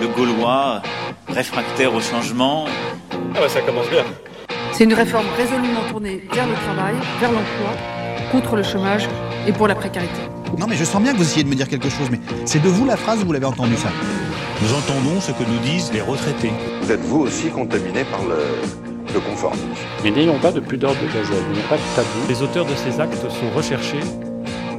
le Gaulois, réfractaire au changement. Ah bah ça commence bien. C'est une réforme résolument tournée vers le travail, vers l'emploi, contre le chômage et pour la précarité. Non mais je sens bien que vous essayez de me dire quelque chose, mais c'est de vous la phrase ou vous l'avez entendu ça Nous entendons ce que nous disent les retraités. Vous êtes vous aussi contaminé par le, le conformisme. Mais n'ayons pas de pudeur de gazelle, il n'y a pas de tabou. Les auteurs de ces actes sont recherchés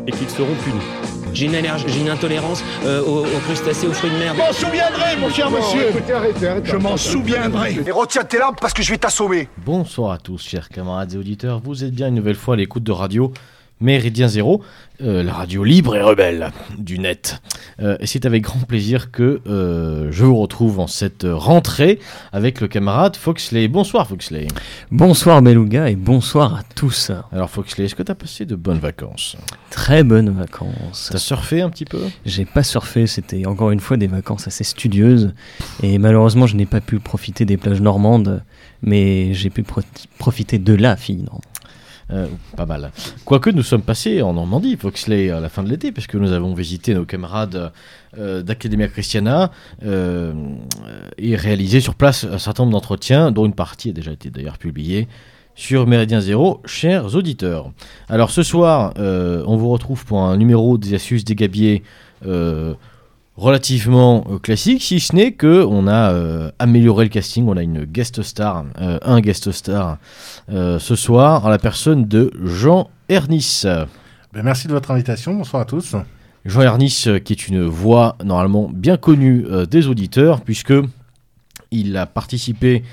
et qu'ils seront punis. J'ai une allergie, j'ai une intolérance euh, aux, aux, crustacés, aux fruits de mer. Je m'en souviendrai, mon cher monsieur. Écoutez, arrêtez, arrêtez, je m'en souviendrai. Et retiens tes larmes parce que je vais t'assommer. Bonsoir à tous, chers camarades et auditeurs. Vous êtes bien une nouvelle fois à l'écoute de radio Méridien Zéro, euh, la radio libre et rebelle du net. Euh, et c'est avec grand plaisir que euh, je vous retrouve en cette rentrée avec le camarade Foxley. Bonsoir Foxley. Bonsoir Beluga et bonsoir à tous. Alors Foxley, est-ce que tu as passé de bonnes vacances? Très bonnes vacances. T'as surfé un petit peu? J'ai pas surfé, c'était encore une fois des vacances assez studieuses. Et malheureusement, je n'ai pas pu profiter des plages normandes, mais j'ai pu pro profiter de la fille normande. Euh, pas mal. Quoique nous sommes passés en Normandie, Foxley, à la fin de l'été, puisque nous avons visité nos camarades euh, d'Academia Christiana euh, et réalisé sur place un certain nombre d'entretiens, dont une partie a déjà été d'ailleurs publiée sur Méridien Zéro, chers auditeurs. Alors ce soir, on vous retrouve pour un numéro des astuces des gabiers relativement euh, classique, si ce n'est que on a euh, amélioré le casting. On a une guest star, euh, un guest star ce soir, en la personne de Jean Ernis. Ben, merci de votre invitation. Bonsoir à tous. Jean Ernis, qui est une voix normalement bien connue des auditeurs, puisque il a participé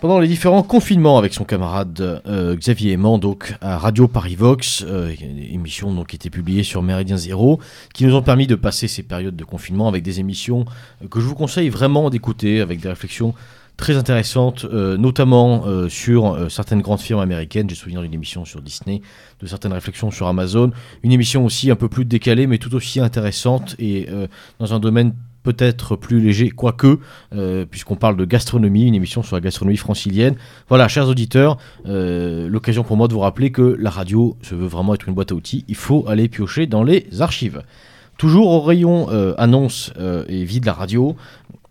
pendant les différents confinements avec son camarade euh, Xavier Aimant, donc à Radio Paris Vox, euh, émission donc, qui était publiée sur Méridien Zéro, qui nous ont permis de passer ces périodes de confinement avec des émissions euh, que je vous conseille vraiment d'écouter, avec des réflexions très intéressantes, euh, notamment sur certaines grandes firmes américaines. J'ai souvenir d'une émission sur Disney, de certaines réflexions sur Amazon, une émission aussi un peu plus décalée, mais tout aussi intéressante et dans un domaine peut-être plus léger, quoique, euh, puisqu'on parle de gastronomie, une émission sur la gastronomie francilienne. Voilà, chers auditeurs, euh, l'occasion pour moi de vous rappeler que la radio se veut vraiment être une boîte à outils. Il faut aller piocher dans les archives. Toujours au rayon euh, annonce et vie de la radio,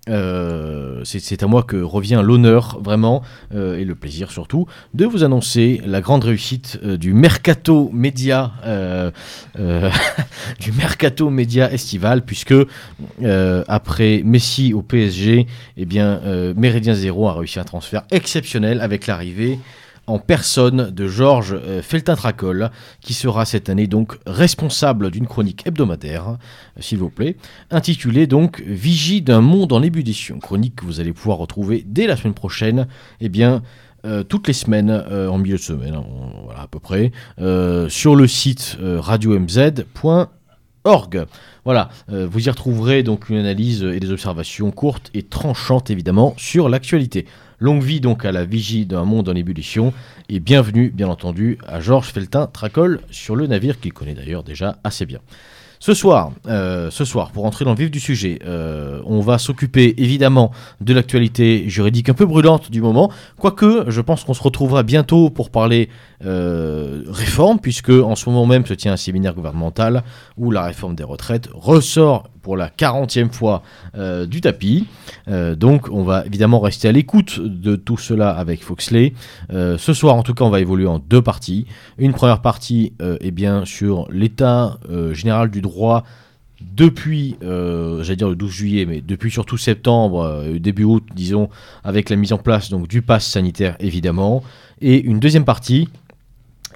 euh, c'est à moi que revient l'honneur vraiment euh, et le plaisir surtout de vous annoncer la grande réussite euh, du mercato média euh, euh, du mercato média estival puisque après Messi au PSG eh bien Méridien Zéro a réussi un transfert exceptionnel avec l'arrivée en personne de Georges euh, Feltin-Tracol, qui sera cette année donc responsable d'une chronique hebdomadaire, euh, s'il vous plaît, intitulée donc Vigie d'un monde en ébullition. Chronique que vous allez pouvoir retrouver dès la semaine prochaine, eh bien, euh, toutes les semaines, en milieu de semaine, hein, voilà à peu près, sur le site radiomz.org. Voilà, vous y retrouverez donc une analyse et des observations courtes et tranchantes évidemment sur l'actualité. Longue vie donc à la vigie d'un monde en ébullition et bienvenue bien entendu à Georges Feltin Tracol sur le navire qu'il connaît d'ailleurs déjà assez bien. Ce soir, euh, pour entrer dans le vif du sujet, euh, on va s'occuper évidemment de l'actualité juridique un peu brûlante du moment, quoique je pense qu'on se retrouvera bientôt pour parler euh, réforme, puisque en ce moment même se tient un séminaire gouvernemental où la réforme des retraites ressort pour la 40e fois euh, du tapis. Euh, donc on va évidemment rester à l'écoute de tout cela avec Foxley. Euh, ce soir en tout cas on va évoluer en deux parties. Une première partie est bien sur l'état général du droit depuis, j'allais dire le 12 juillet, mais depuis surtout septembre, début août, disons, avec la mise en place donc du pass sanitaire évidemment, et une deuxième partie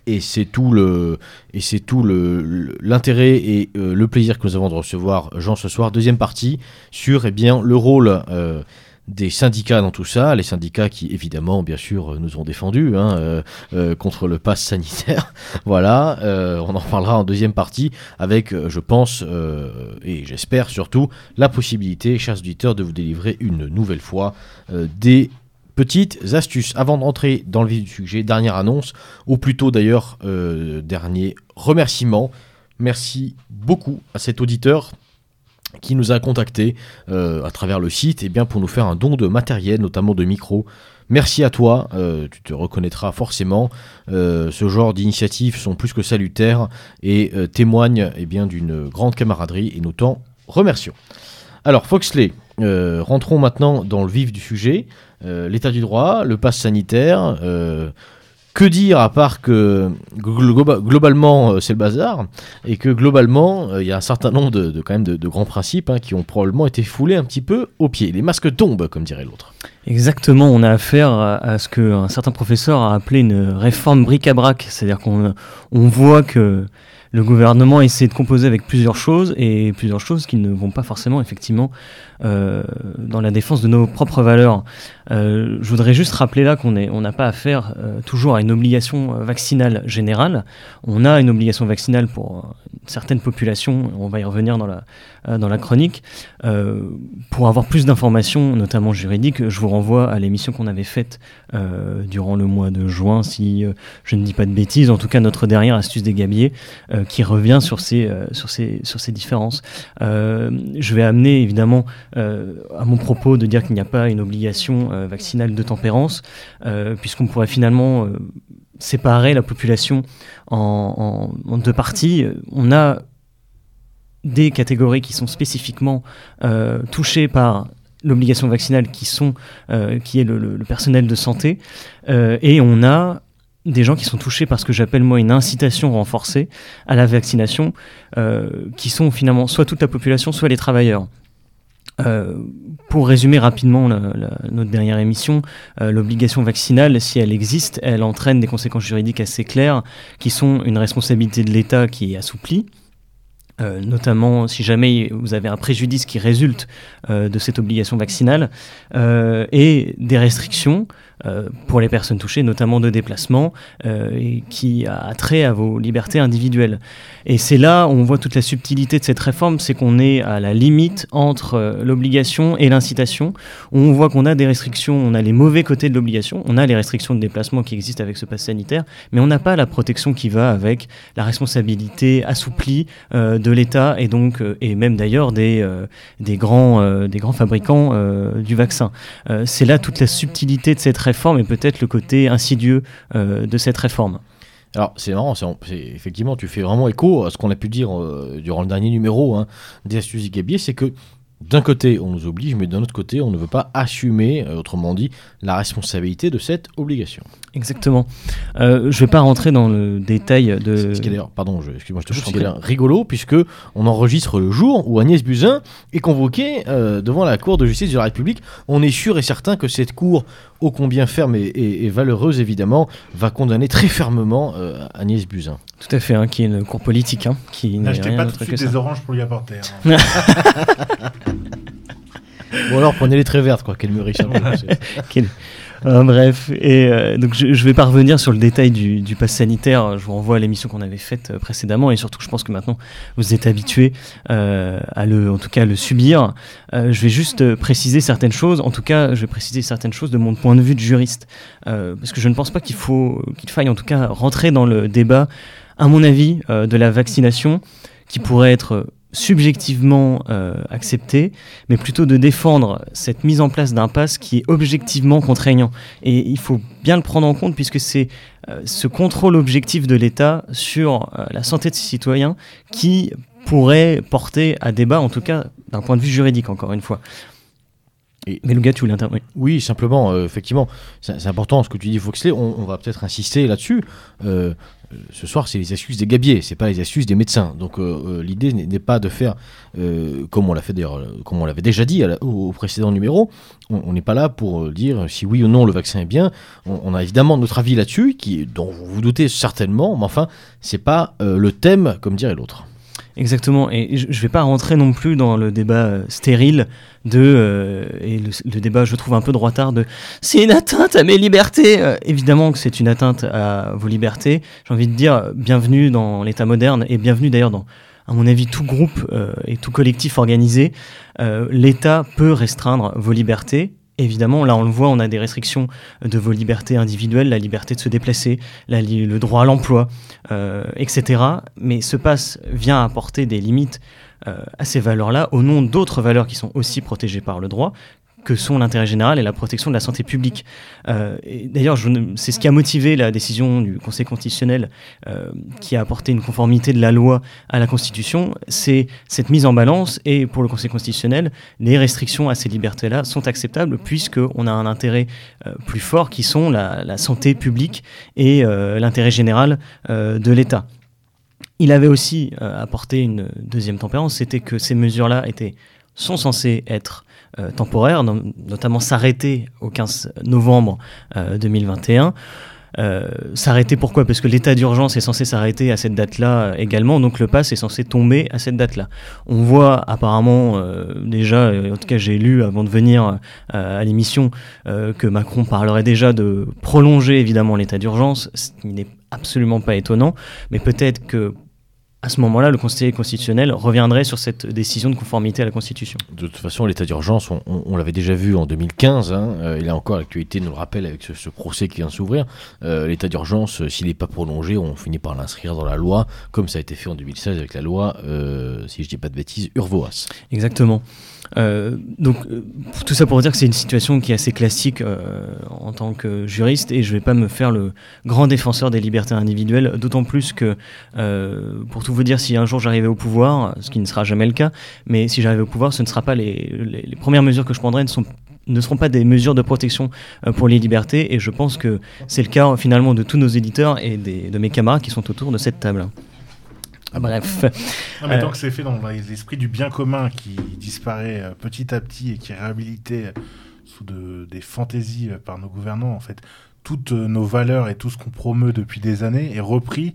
et c'est tout le et c'est tout le l'intérêt et euh, le plaisir que nous avons de recevoir Jean ce soir deuxième partie sur eh bien le rôle euh, des syndicats dans tout ça, les syndicats qui évidemment bien sûr nous ont défendus hein, euh, euh, contre le pass sanitaire. voilà, euh, on en parlera en deuxième partie avec, je pense euh, et j'espère surtout la possibilité, chers auditeurs, de vous délivrer une nouvelle fois euh, des petites astuces. Avant d'entrer dans le vif du sujet, dernière annonce, ou plutôt d'ailleurs euh, dernier remerciement. Merci beaucoup à cet auditeur qui nous a contacté euh, à travers le site et bien pour nous faire un don de matériel, notamment de micros. Merci à toi, euh, tu te reconnaîtras forcément. Ce genre d'initiatives sont plus que salutaires et témoignent eh bien d'une grande camaraderie et nous t'en remercions. Alors Foxley, euh, rentrons maintenant dans le vif du sujet. Euh, L'état du droit, le pass sanitaire. euh, que dire à part que glo- globa- globalement c'est le bazar et que globalement il y a un certain nombre de, quand même de, grands principes hein, qui ont probablement été foulés un petit peu au pied. Les masques tombent, comme dirait l'autre. Exactement, on a affaire à, ce qu'un certain professeur a appelé une réforme bric-à-brac, c'est-à-dire qu'on on voit que le gouvernement essaie de composer avec plusieurs choses et plusieurs choses qui ne vont pas forcément effectivement dans la défense de nos propres valeurs. Euh, je voudrais juste rappeler là qu'on n'a pas affaire euh, toujours à une obligation euh, vaccinale générale. On a une obligation vaccinale pour euh, certaines populations, on va y revenir dans la, euh, chronique. Euh, pour avoir plus d'informations, notamment juridiques, je vous renvoie à l'émission qu'on avait faite euh, durant le mois de juin, si euh, je ne dis pas de bêtises, en tout cas notre dernière astuce des gabiers, euh, qui revient sur ces, euh, différences. Euh, je vais amener évidemment euh, à mon propos de dire qu'il n'y a pas une obligation euh, vaccinale de tempérance, euh, puisqu'on pourrait finalement euh, séparer la population en, deux parties. On a des catégories qui sont spécifiquement euh, touchées par l'obligation vaccinale qui sont euh, qui est le, personnel de santé Euh, et on a des gens qui sont touchés par ce que j'appelle moi une incitation renforcée à la vaccination euh, qui sont finalement soit toute la population soit les travailleurs euh, pour résumer rapidement notre dernière émission, euh, l'obligation vaccinale, si elle existe, elle entraîne des conséquences juridiques assez claires, qui sont une responsabilité de l'État qui est assouplie, euh, notamment si jamais vous avez un préjudice qui résulte de cette obligation vaccinale, et des restrictions pour les personnes touchées, notamment de déplacement, euh, et qui a trait à vos libertés individuelles. Et c'est là où on voit toute la subtilité de cette réforme, c'est qu'on est à la limite entre euh, l'obligation et l'incitation, on voit qu'on a des restrictions, on a les mauvais côtés de l'obligation, on a les restrictions de déplacement qui existent avec ce pass sanitaire, mais on n'a pas la protection qui va avec la responsabilité assouplie euh, de l'État et donc euh, et même d'ailleurs des, euh, des grands euh, des grands fabricants euh, du vaccin. Euh, c'est là toute la subtilité de cette réforme et peut-être le côté insidieux euh, de cette réforme. Alors c'est marrant, c'est effectivement tu fais vraiment écho à ce qu'on a pu dire euh, durant le dernier numéro hein, des astuces du gabier, c'est que d'un côté on nous oblige, mais d'un autre côté on ne veut pas assumer, euh, autrement dit, la responsabilité de cette obligation. Exactement. Euh, je vais pas rentrer dans le détail de. Ce qui est d'ailleurs, pardon, je- excuse-moi, je te Je prie. rigolo puisque on enregistre le jour où Agnès Buzyn est convoquée devant la Cour de justice de la République. On est sûr et certain que cette Cour, ô combien ferme et, et- et valeureuse évidemment, va condamner très fermement euh, Agnès Buzyn. Tout à fait, hein, qui est une cour politique, hein, qui N'achetez pas tout de suite des oranges pour lui apporter. hein. Ou alors prenez les très vertes, quoi, qu'elle mûrisse Euh, bref, et euh, donc je, je vais pas revenir sur le détail du, du pass sanitaire. Je vous renvoie à l'émission qu'on avait faite euh, précédemment, et surtout, je pense que maintenant vous êtes habitués euh, à le, en tout cas, le subir. Euh, je vais juste euh, préciser certaines choses. En tout cas, je vais préciser certaines choses de mon point de vue de juriste, parce que je ne pense pas qu'il faut qu'il faille, en tout cas, rentrer dans le débat, à mon avis, de la vaccination, qui pourrait être subjectivement euh, accepté, mais plutôt de défendre cette mise en place d'un pass qui est objectivement contraignant. Et il faut bien le prendre en compte puisque c'est euh, ce contrôle objectif de l'État sur euh, la santé de ses citoyens qui pourrait porter à débat, en tout cas d'un point de vue juridique, encore une fois. Mais le gars, tu voulais intervenir Oui, simplement, euh, effectivement, c'est important ce que tu dis, Foxley. On, on va peut-être insister là-dessus. Euh, euh, ce soir, c'est les astuces des gabiers, c'est pas les astuces des médecins. Donc, euh, euh, l'idée n'est pas de faire, euh, comme on l'a fait d'ailleurs, comme on l'avait déjà dit la- au, au précédent numéro. On n'est pas là pour dire si oui ou non le vaccin est bien. On, on a évidemment notre avis là-dessus, qui dont vous vous doutez certainement, mais enfin, c'est pas euh, le thème, comme dirait l'autre. Exactement, et je ne vais pas rentrer non plus dans le débat euh, stérile de, euh, et le, le débat je trouve un peu droitard de c'est une atteinte à mes libertés. Euh, évidemment que c'est une atteinte à vos libertés. J'ai envie de dire bienvenue dans l'état moderne et bienvenue d'ailleurs dans, à mon avis, tout groupe euh, et tout collectif organisé. Euh, L'État peut restreindre vos libertés. Évidemment, là on le voit, on a des restrictions de vos libertés individuelles, la liberté de se déplacer, le droit à l'emploi, euh, etc. Mais ce passe vient apporter des limites euh, à ces valeurs-là au nom d'autres valeurs qui sont aussi protégées par le droit, que sont l'intérêt général et la protection de la santé publique. Euh, D'ailleurs, c'est ce qui a motivé la décision du Conseil constitutionnel euh, qui a apporté une conformité de la loi à la Constitution. C'est cette mise en balance et pour le Conseil constitutionnel, les restrictions à ces libertés-là sont acceptables puisqu'on a un intérêt euh, plus fort qui sont la, la santé publique et l'intérêt général de l'État. Il avait aussi apporté une deuxième tempérance, c'était que ces mesures-là étaient sont censées être euh, temporaires, no notamment s'arrêter au 15 novembre euh, 2021. Euh, s'arrêter pourquoi? Parce que l'état d'urgence est censé s'arrêter à cette date-là également, donc le pass est censé tomber à cette date-là. On voit apparemment euh, déjà, en tout cas j'ai lu avant de venir euh, à l'émission, euh, que Macron parlerait déjà de prolonger évidemment l'état d'urgence, ce qui n'est absolument pas étonnant, mais peut-être que à ce moment-là, le Conseil constitutionnel reviendrait sur cette décision de conformité à la Constitution. De toute façon, l'état d'urgence, on, on, on l'avait déjà vu en 2015. Hein, euh, il a encore l'actualité nous le rappelle avec ce, ce procès qui vient s'ouvrir. Euh, l'état d'urgence, euh, s'il n'est pas prolongé, on finit par l'inscrire dans la loi, comme ça a été fait en 2016 avec la loi, euh, si je dis pas de bêtises, Urvoas. Exactement. Euh, donc euh, tout ça pour dire que c'est une situation qui est assez classique euh, en tant que juriste et je vais pas me faire le grand défenseur des libertés individuelles, d'autant plus que euh, pour tout vous dire, si un jour j'arrivais au pouvoir, ce qui ne sera jamais le cas, mais si j'arrivais au pouvoir, ce ne sera pas les, les, les premières mesures que je prendrai ne sont ne seront pas des mesures de protection euh, pour les libertés et je pense que c'est le cas finalement de tous nos éditeurs et des, de mes camarades qui sont autour de cette table. Ah, bref. Non, mais euh, tant que c'est fait dans l'esprit du bien commun qui disparaît euh, petit à petit et qui est réhabilité sous de, des fantaisies euh, par nos gouvernants, en fait, toutes nos valeurs et tout ce qu'on promeut depuis des années est repris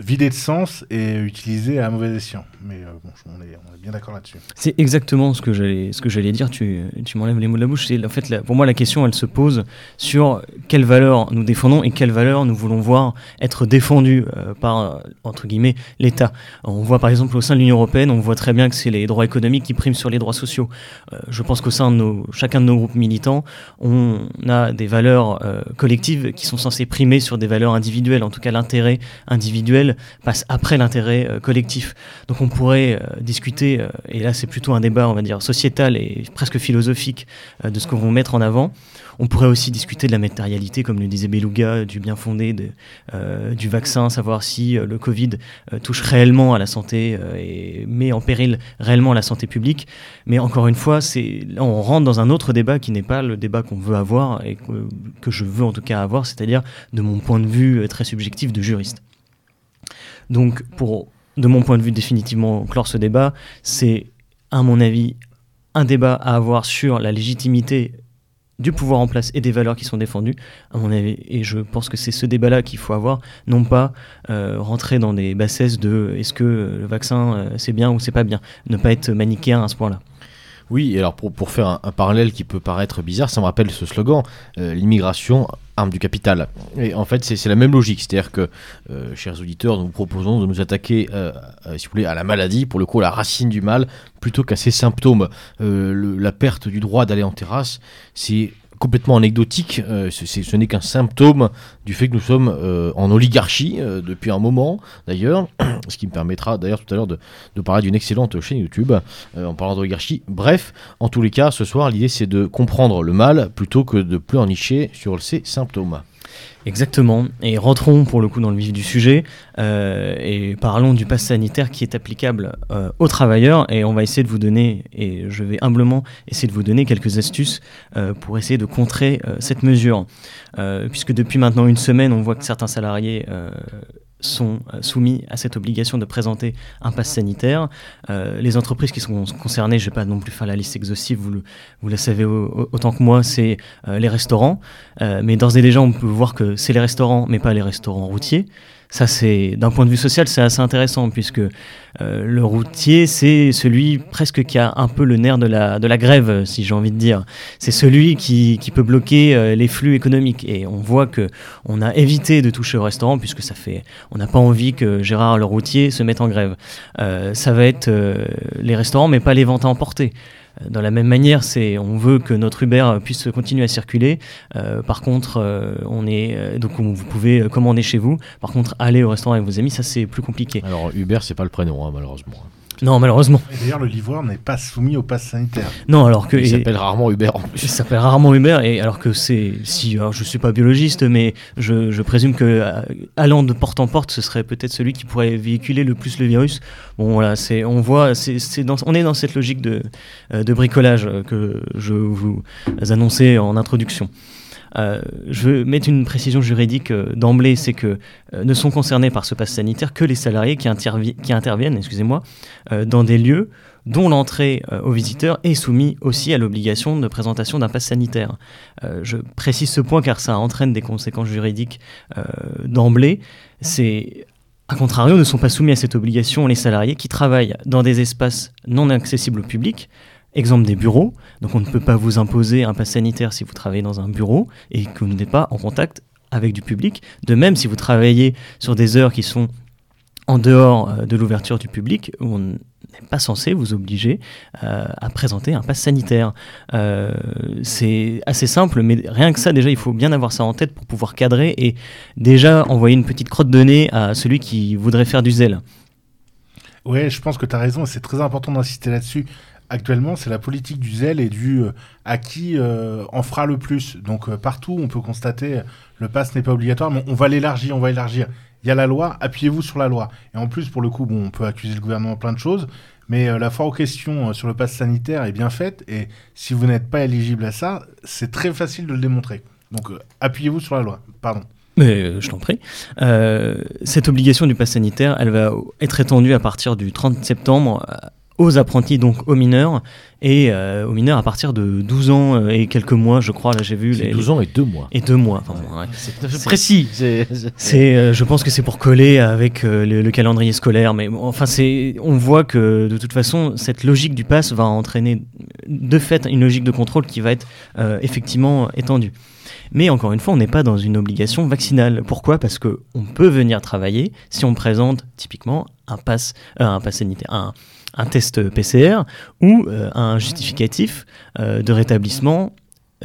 vidé de sens et utilisé à mauvais escient. Mais euh, bon, on est, bien d'accord là-dessus. C'est exactement ce que j'allais dire. Tu, tu m'enlèves les mots de la bouche. En fait pour moi la question, elle se pose sur quelles valeurs nous défendons et quelles valeurs nous voulons voir être défendues euh, par entre guillemets l'État. On voit par exemple au sein de l'Union européenne, on voit très bien que c'est les droits économiques qui priment sur les droits sociaux. Euh, je pense qu'au sein de nos, chacun de nos groupes militants, on a des valeurs euh, collectives qui sont censées primer sur des valeurs individuelles. En tout cas, l'intérêt individuel passe après l'intérêt euh, collectif. Donc on pourrait euh, discuter, euh, et là c'est plutôt un débat, on va dire, sociétal et presque philosophique de ce qu'on va mettre en avant. On pourrait aussi discuter de la matérialité, comme le disait Beluga, du bien fondé du vaccin, savoir si le Covid touche réellement à la santé et met en péril réellement la santé publique. Mais encore une fois, on rentre dans un autre débat qui n'est pas le débat qu'on veut avoir et que je veux en tout cas avoir, c'est-à-dire de mon point de vue très subjectif de juriste. Donc, pour, de mon point de vue, définitivement clore ce débat, c'est, à mon avis, un débat à avoir sur la légitimité du pouvoir en place et des valeurs qui sont défendues, à mon avis. Et je pense que c'est ce débat-là qu'il faut avoir, non pas euh, rentrer dans des bassesses de est-ce que le vaccin euh, c'est bien ou c'est pas bien, ne pas être manichéen à ce point-là. Oui, et alors pour, pour faire un, parallèle qui peut paraître bizarre, ça me rappelle ce slogan, euh, l'immigration, arme du capital. Et en fait, c'est la même logique, c'est-à-dire que, euh, chers auditeurs, nous vous proposons de nous attaquer, euh, si vous voulez, à la maladie, pour le coup, à la racine du mal, plutôt qu'à ses symptômes. La perte du droit d'aller en terrasse, c'est complètement anecdotique. Euh, ce n'est qu'un symptôme du fait que nous sommes euh, en oligarchie euh, depuis un moment, d'ailleurs, ce qui me permettra d'ailleurs tout à l'heure de, de, parler d'une excellente chaîne YouTube en parlant d'oligarchie. Bref, en tous les cas, ce soir, l'idée c'est de comprendre le mal plutôt que de plus en nicher sur ses symptômes. Exactement. Et rentrons pour le coup dans le vif du sujet euh, et parlons du pass sanitaire qui est applicable euh, aux travailleurs. Et on va essayer de vous donner, et je vais humblement essayer de vous donner quelques astuces euh, pour essayer de contrer cette mesure. puisque depuis maintenant une semaine, on voit que certains salariés sont soumis à cette obligation de présenter un pass sanitaire. Euh, les entreprises qui sont concernées, je ne vais pas non plus faire la liste exhaustive, vous le, le savez autant que moi, c'est euh, les restaurants. Euh, mais d'ores et déjà, on peut voir que c'est les restaurants, mais pas les restaurants routiers. Ça, c'est d'un point de vue social, c'est assez intéressant puisque euh, le routier, c'est celui presque qui a un peu le nerf de la, de la grève, si j'ai envie de dire. C'est celui qui, qui peut bloquer euh, les flux économiques. Et on voit que on a évité de toucher au restaurant puisque ça fait, on n'a pas envie que Gérard le routier se mette en grève. Euh, ça va être les restaurants, mais pas les ventes à emporter. Dans la même manière, c'est on veut que notre Uber puisse continuer à circuler. Euh, par contre, euh, on est euh, donc vous pouvez commander chez vous. Par contre, aller au restaurant avec vos amis, ça c'est plus compliqué. Alors Uber, c'est pas le prénom, hein, malheureusement. Non, malheureusement. Et d'ailleurs, le livreur n'est pas soumis au pass sanitaire. Non, alors que. Il s'appelle rarement Uber en plus. Il s'appelle rarement Uber, et alors que c'est. Si, alors je suis pas biologiste, mais je, je présume que euh, allant de porte en porte, ce serait peut-être celui qui pourrait véhiculer le plus le virus. Bon, voilà, c'est, on voit, c'est, c'est dans, on est dans cette logique de, euh, de bricolage euh, que je vous annonçais en introduction. Euh, je veux mettre une précision juridique euh, d'emblée, c'est que euh, ne sont concernés par ce pass sanitaire que les salariés qui, intervi- qui interviennent, excusez-moi, dans des lieux dont l'entrée aux visiteurs est soumise aussi à l'obligation de présentation d'un pass sanitaire. Je précise ce point car ça entraîne des conséquences juridiques d'emblée. C'est a contrario, ne sont pas soumis à cette obligation les salariés qui travaillent dans des espaces non accessibles au public, Exemple des bureaux, donc on ne peut pas vous imposer un pass sanitaire si vous travaillez dans un bureau et que vous n'êtes pas en contact avec du public. De même, si vous travaillez sur des heures qui sont en dehors euh, de l'ouverture du public, on n'est pas censé vous obliger euh, à présenter un pass sanitaire. Euh, c'est assez simple, mais rien que ça, déjà, il faut bien avoir ça en tête pour pouvoir cadrer et déjà envoyer une petite crotte de nez à celui qui voudrait faire du zèle. Ouais, je pense que tu as raison c'est très important d'insister là-dessus. Actuellement, c'est la politique du zèle et du euh, à qui euh, en fera le plus. Donc euh, partout, on peut constater le pass n'est pas obligatoire, mais on va l'élargir, on va élargir. Il y a la loi, appuyez-vous sur la loi. Et en plus, pour le coup, bon, on peut accuser le gouvernement de plein de choses, mais la foire aux questions sur le pass sanitaire est bien faite. Et si vous n'êtes pas éligible à ça, c'est très facile de le démontrer. Donc appuyez-vous sur la loi. Pardon. Mais je t'en prie. Cette obligation du pass sanitaire, elle va être étendue à partir du 30 septembre aux apprentis, donc aux mineurs, et euh, aux mineurs à partir de 12 ans euh, et quelques mois, je crois. Là, j'ai vu les 12 ans et 2 mois. Et 2 mois. Enfin, ouais. C'est précis. c'est- euh, je pense que c'est pour coller avec euh, le, le calendrier scolaire, mais bon, enfin, c'est, on voit que de toute façon, cette logique du pass va entraîner de fait une logique de contrôle qui va être effectivement étendue. Mais encore une fois, on n'est pas dans une obligation vaccinale. Pourquoi? Parce que on peut venir travailler si on présente typiquement un pass, un pass sanitaire, un, un test PCR ou euh, un justificatif euh, de rétablissement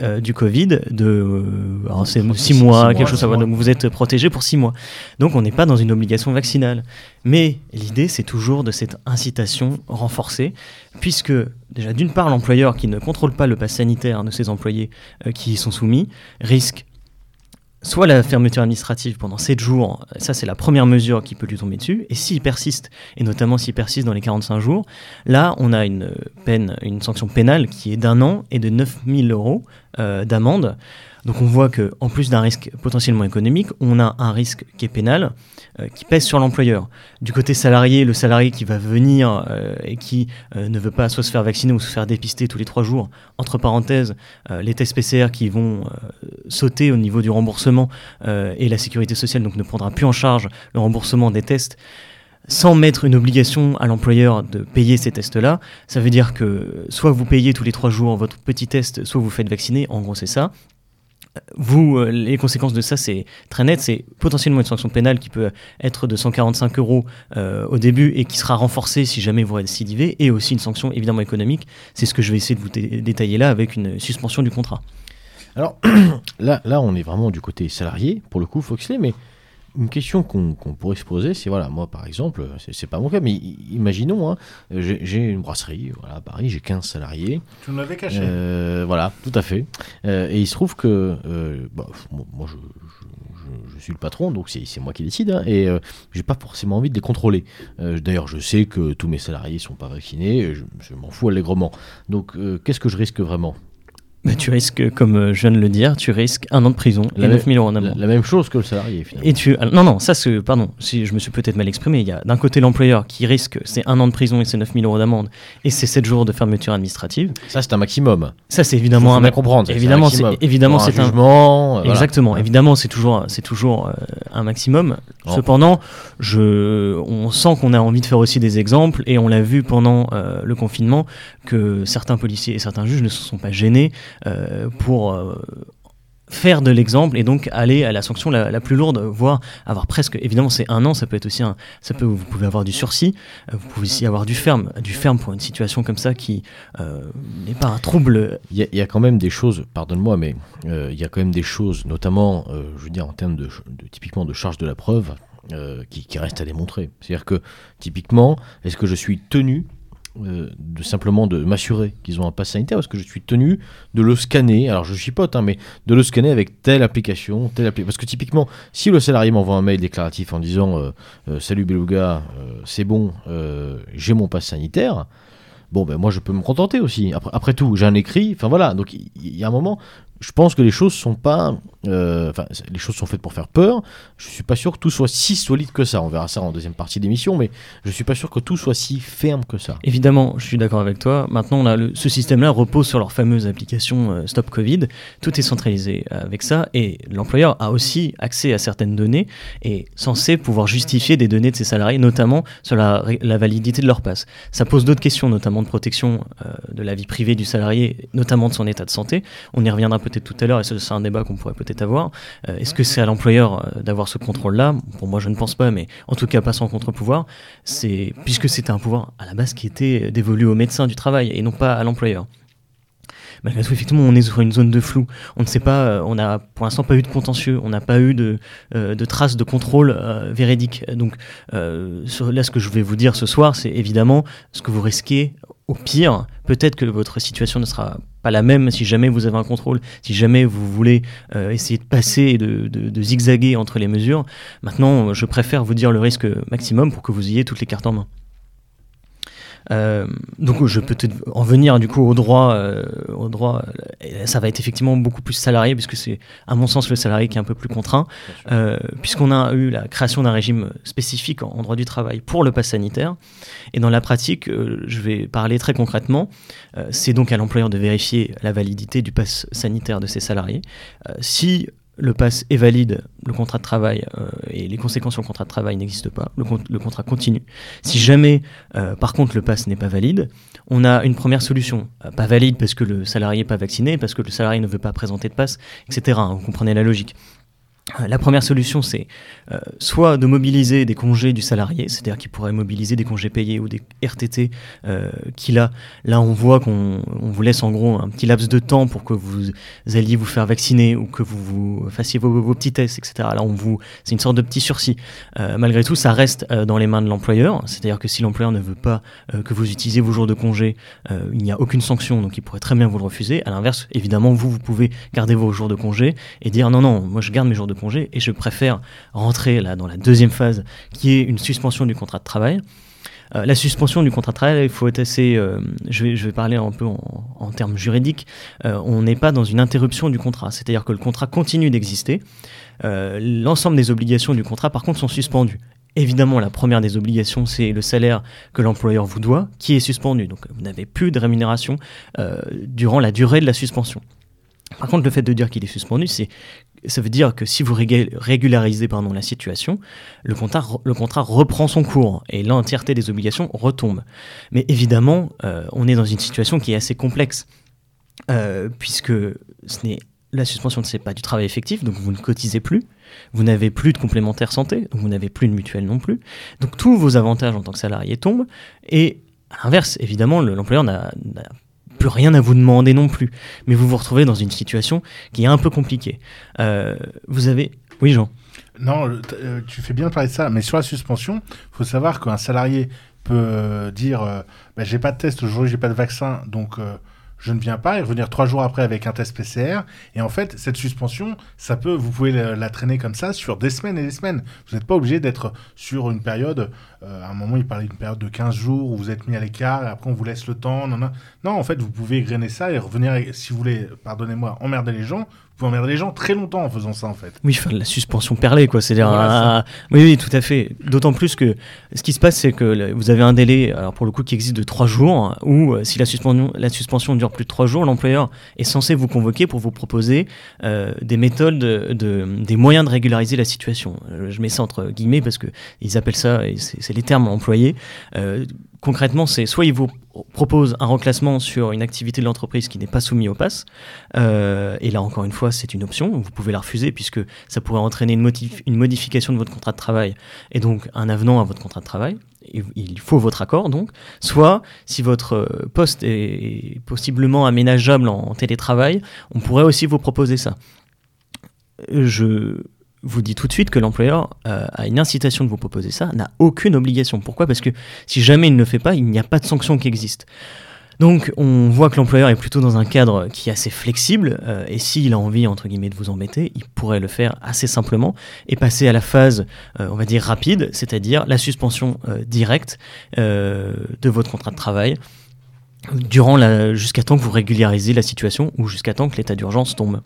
euh, du Covid de euh, alors c'est six mois, quelque chose. ça va. Donc vous êtes protégé pour six mois. Donc on n'est pas dans une obligation vaccinale. Mais l'idée c'est toujours de cette incitation renforcée, puisque déjà d'une part l'employeur qui ne contrôle pas le pass sanitaire de ses employés euh, qui y sont soumis risque soit la fermeture administrative pendant 7 jours, ça c'est la première mesure qui peut lui tomber dessus, et s'il persiste, et notamment s'il persiste dans les 45 jours, là on a une peine, une sanction pénale qui est d'un an et de 9000 euros euh, d'amende. Donc on voit que en plus d'un risque potentiellement économique, on a un risque qui est pénal, euh, qui pèse sur l'employeur. Du côté salarié, le salarié qui va venir euh, et qui euh, ne veut pas soit se faire vacciner ou se faire dépister tous les trois jours, entre parenthèses, les tests PCR qui vont sauter au niveau du remboursement et la sécurité sociale donc ne prendra plus en charge le remboursement des tests sans mettre une obligation à l'employeur de payer ces tests-là, ça veut dire que soit vous payez tous les trois jours votre petit test, soit vous faites vacciner, en gros c'est ça. Vous, euh, les conséquences de ça, c'est très net, c'est potentiellement une sanction pénale qui peut être de 145 euros euh, au début et qui sera renforcée si jamais vous récidivez, et aussi une sanction évidemment économique. C'est ce que je vais essayer de vous dé- détailler là avec une suspension du contrat. Alors là, là, on est vraiment du côté salarié, pour le coup, Foxley, mais une question qu'on pourrait se poser, c'est voilà, moi par exemple, c'est- pas mon cas, mais imaginons, hein, j'ai une brasserie voilà, à Paris, j'ai 15 salariés. Tu nous l'avais caché. Euh, voilà, tout à fait. Euh, et il se trouve que, euh, bah, moi, je, je- je- je suis le patron, donc c'est moi qui décide, hein, et j'ai pas forcément envie de les contrôler. D'ailleurs, je sais que tous mes salariés sont pas vaccinés, je, je m'en fous allègrement. Donc, qu'est-ce que je risque vraiment? Bah, tu risques, comme euh, je viens de le dire, tu risques un an de prison La et même- 9000 euros la, d'amende. la même chose que le salarié, finalement. Et tu, ah, non, non, ça c'est, pardon, si je me suis peut-être mal exprimé, il y a d'un côté l'employeur qui risque, c'est un an de prison et c'est 9000 euros d'amende, et c'est 7 jours de fermeture administrative. Ça, c'est un maximum. Ça, c'est évidemment Faut un bien comprendre, Évidemment, c'est maximum. évidemment c'est un jugement, euh, voilà. Exactement. Évidemment, c'est toujours, c'est toujours euh, un maximum. Oh. Cependant, je, on sent qu'on a envie de faire aussi des exemples, et on l'a vu pendant euh, le confinement que certains policiers et certains juges ne se sont pas gênés pour euh, faire de l'exemple et donc aller à la sanction la, plus lourde, voire avoir presque, évidemment c'est un an, ça peut être aussi un, ça peut, vous pouvez avoir du sursis, euh, vous pouvez aussi avoir du ferme, du ferme pour une situation comme ça qui euh, n'est pas un trouble. Il y, a- quand même des choses, pardonne-moi, mais euh, il y a quand même des choses, notamment, euh, je veux dire, en termes de, typiquement de charge de la preuve. euh, qui, qui reste à démontrer. C'est-à-dire que, typiquement, est-ce que je suis tenu euh, de simplement de m'assurer qu'ils ont un pass sanitaire parce que je suis tenu de le scanner. Alors je chipote hein, mais de le scanner avec telle application telle appli parce que typiquement si le salarié m'envoie un mail déclaratif en disant euh, euh, salut Beluga c'est bon j'ai mon pass sanitaire bon ben moi je peux me contenter aussi. Après, tout j'ai un écrit enfin voilà. Donc il y, a un moment je pense que les choses sont pas euh, les choses sont faites pour faire peur je suis pas sûr que tout soit si solide que ça on verra ça en deuxième partie d'émission mais je suis pas sûr que tout soit si ferme que ça Évidemment, je suis d'accord avec toi. Maintenant, on ce système-là repose sur leur fameuse application euh, Stop Covid. Tout est centralisé euh, avec ça et l'employeur a aussi accès à certaines données et censé pouvoir justifier des données de ses salariés, notamment sur la validité de leur passe. Ça pose d'autres questions, notamment de protection euh, de la vie privée du salarié, notamment de son état de santé. On y reviendra peut-être tout à l'heure et ce- c'est un débat qu'on pourrait peut-être avoir. Euh, Est-ce que c'est à l'employeur euh, d'avoir ce contrôle-là? Pour moi, je ne pense pas, mais en tout cas pas sans contre-pouvoir. Puisque c'était un pouvoir à la base qui était dévolu au médecin du travail et non pas à l'employeur. Malgré tout, effectivement, on est sur une zone de flou. On ne sait pas, euh, on n'a pour l'instant pas eu de contentieux, on n'a pas eu de, euh, de traces de contrôle euh, véridique. Donc euh, sur- là, ce que je vais vous dire ce soir, c'est évidemment ce que vous risquez au pire. Peut-être que votre situation ne sera pas la même si jamais vous avez un contrôle, si jamais vous voulez euh, essayer de passer et de, zigzaguer entre les mesures. Maintenant, je préfère vous dire le risque maximum pour que vous ayez toutes les cartes en main. Euh, donc je peux peut-être en venir du coup au droit, euh, au droit. euh, ça va être effectivement beaucoup plus salarié puisque c'est à mon sens le salarié qui est un peu plus contraint, puisqu'on a eu la création d'un régime spécifique en, en droit du travail pour le pass sanitaire. Et dans la pratique, je vais parler très concrètement. C'est donc à l'employeur de vérifier la validité du pass sanitaire de ses salariés. Si le pass est valide, le contrat de travail euh, et les conséquences sur le contrat de travail n'existent pas, le, le contrat continue. Si jamais, euh, par contre, le pass n'est pas valide, on a une première solution. Euh, pas valide parce que le salarié n'est pas vacciné, parce que le salarié ne veut pas présenter de pass, etc. vous comprenez la logique. La première solution, c'est euh, soit de mobiliser des congés du salarié, c'est-à-dire qu'il pourrait mobiliser des congés payés ou des RTT euh, qu'il a. Là, on voit qu'on on vous laisse en gros un petit laps de temps pour que vous alliez vous faire vacciner ou que vous, vous fassiez vos, vos petits tests, etc. Là, on vous, c'est une sorte de petit sursis. Euh, malgré tout, ça reste euh, dans les mains de l'employeur, c'est-à-dire que si l'employeur ne veut pas euh, que vous utilisiez vos jours de congé, euh, il n'y a aucune sanction, donc il pourrait très bien vous le refuser. À l'inverse, évidemment, vous, vous pouvez garder vos jours de congé et dire non, non, moi je garde mes jours de congé et je préfère rentrer là dans la deuxième phase qui est une suspension du contrat de travail. Euh, la suspension du contrat de travail, il faut être assez. euh, je, vais, parler un peu en, termes juridiques. Euh, on n'est pas dans une interruption du contrat, c'est-à-dire que le contrat continue d'exister. L'ensemble des obligations du contrat, par contre, sont suspendues. Évidemment, la première des obligations, c'est le salaire que l'employeur vous doit, qui est suspendu. Donc, vous n'avez plus de rémunération durant la durée de la suspension. Par contre, le fait de dire qu'il est suspendu, c'est ça veut dire que si vous régul- régularisez pardon, la situation, le contrat, reprend son cours et l'entièreté des obligations retombe. Mais évidemment, euh, on est dans une situation qui est assez complexe, euh, puisque ce n'est la suspension ne c'est pas du travail effectif, donc vous ne cotisez plus, vous n'avez plus de complémentaire santé, donc vous n'avez plus de mutuelle non plus. Donc tous vos avantages en tant que salarié tombent, et à l'inverse, évidemment, le- l'employeur n'a plus rien à vous demander non plus. Mais vous vous retrouvez dans une situation qui est un peu compliquée. Euh, vous avez... Oui, Jean Non, euh, euh, tu fais bien de parler de ça, mais sur la suspension, il faut savoir qu'un salarié peut dire bah, j'ai pas de test aujourd'hui, j'ai pas de vaccin, donc je ne viens pas, et revenir trois jours après avec un test PCR. Et en fait, cette suspension, ça peut, vous pouvez la, traîner comme ça sur des semaines et des semaines. Vous n'êtes pas obligé d'être sur une période. euh, à un moment, il parlait d'une période de 15 jours où vous êtes mis à l'écart, et après on vous laisse le temps. Non, non. non, en fait, vous pouvez grainer ça et revenir, si vous voulez, pardonnez-moi, emmerder les gens. Vous pouvez emmerder les gens très longtemps en faisant ça, en fait. Oui, faire de la suspension perlée, quoi. C'est-à-dire, Voilà, un- oui, oui, tout à fait. D'autant plus que ce qui se passe, c'est que vous avez un délai, alors pour le coup, qui existe de trois jours, où euh, si la suspension, la suspension dure plus de trois jours, l'employeur est censé vous convoquer pour vous proposer euh, des méthodes, de, de- des moyens de régulariser la situation. Euh, Je mets ça entre guillemets parce que ils appellent ça, c'est les termes employés. Euh, concrètement, c'est soit ils vous proposent un reclassement sur une activité de l'entreprise qui n'est pas soumise au pass, euh, et là encore une fois, c'est une option, vous pouvez la refuser puisque ça pourrait entraîner une, une modification de votre contrat de travail et donc un avenant à votre contrat de travail. Il faut votre accord donc. Soit, si votre euh, poste est possiblement aménageable en télétravail, on pourrait aussi vous proposer ça. Euh, Je vous dit tout de suite que l'employeur euh, a une incitation de vous proposer ça, n'a aucune obligation. Pourquoi? Parce que si jamais il ne le fait pas, il n'y a pas de sanction qui existe. Donc on voit que l'employeur est plutôt dans un cadre qui est assez flexible euh, et s'il a envie entre guillemets de vous embêter, il pourrait le faire assez simplement et passer à la phase euh, on va dire rapide, c'est-à-dire la suspension directe de votre contrat de travail durant jusqu'à temps que vous régularisez la situation ou jusqu'à temps que l'état d'urgence tombe.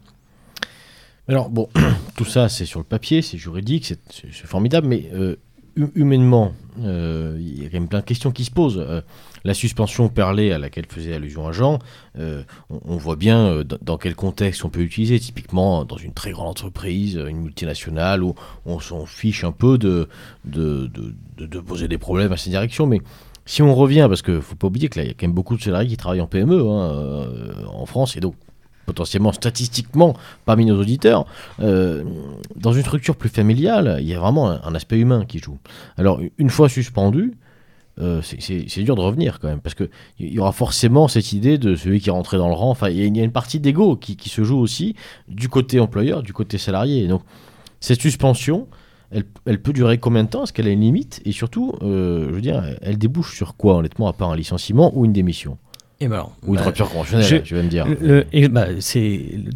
Alors bon, tout ça c'est sur le papier, c'est juridique, c'est formidable, mais humainement, il y a quand même plein de questions qui se posent la suspension perlée à laquelle faisait allusion à Jean, euh, on, voit bien euh, dans, quel contexte on peut l'utiliser. Typiquement dans une très grande entreprise, une multinationale, où on s'en fiche un peu de de, de, poser des problèmes à ces directions. Mais si on revient, parce qu'il ne faut pas oublier qu'il y a quand même beaucoup de salariés qui travaillent en PME hein, euh, en France, et donc potentiellement statistiquement parmi nos auditeurs, dans une structure plus familiale, il y a vraiment un, aspect humain qui joue. Alors, une fois suspendu, euh, c'est dur de revenir quand même, parce qu'il y aura forcément cette idée de celui qui est rentré dans le rang. Enfin, il y, a une partie d'ego qui, se joue aussi du côté employeur, du côté salarié. donc, cette suspension, elle, peut durer combien de temps? Est-ce qu'elle a une limite? Et surtout, euh, je veux dire, elle débouche sur quoi, honnêtement, à part un licenciement ou une démission? Et ben Ou une bah, rupture conventionnelle, je, vais me dire. et bah,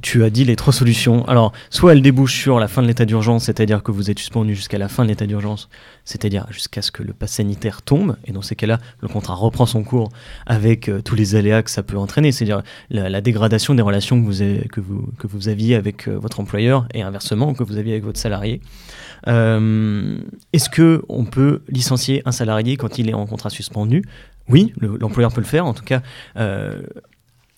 tu as dit les trois solutions. Alors, soit elle débouche sur la fin de l'état d'urgence, c'est-à-dire que vous êtes suspendu jusqu'à la fin de l'état d'urgence, c'est-à-dire jusqu'à ce que le pass sanitaire tombe, et dans ces cas-là, le contrat reprend son cours avec euh, tous les aléas que ça peut entraîner, c'est-à-dire la, dégradation des relations que vous, avez, que vous, que vous aviez avec euh, votre employeur et inversement que vous aviez avec votre salarié. Euh, est-ce que on peut licencier un salarié quand il est en contrat suspendu? Oui, l'employeur peut le faire. En tout cas, euh,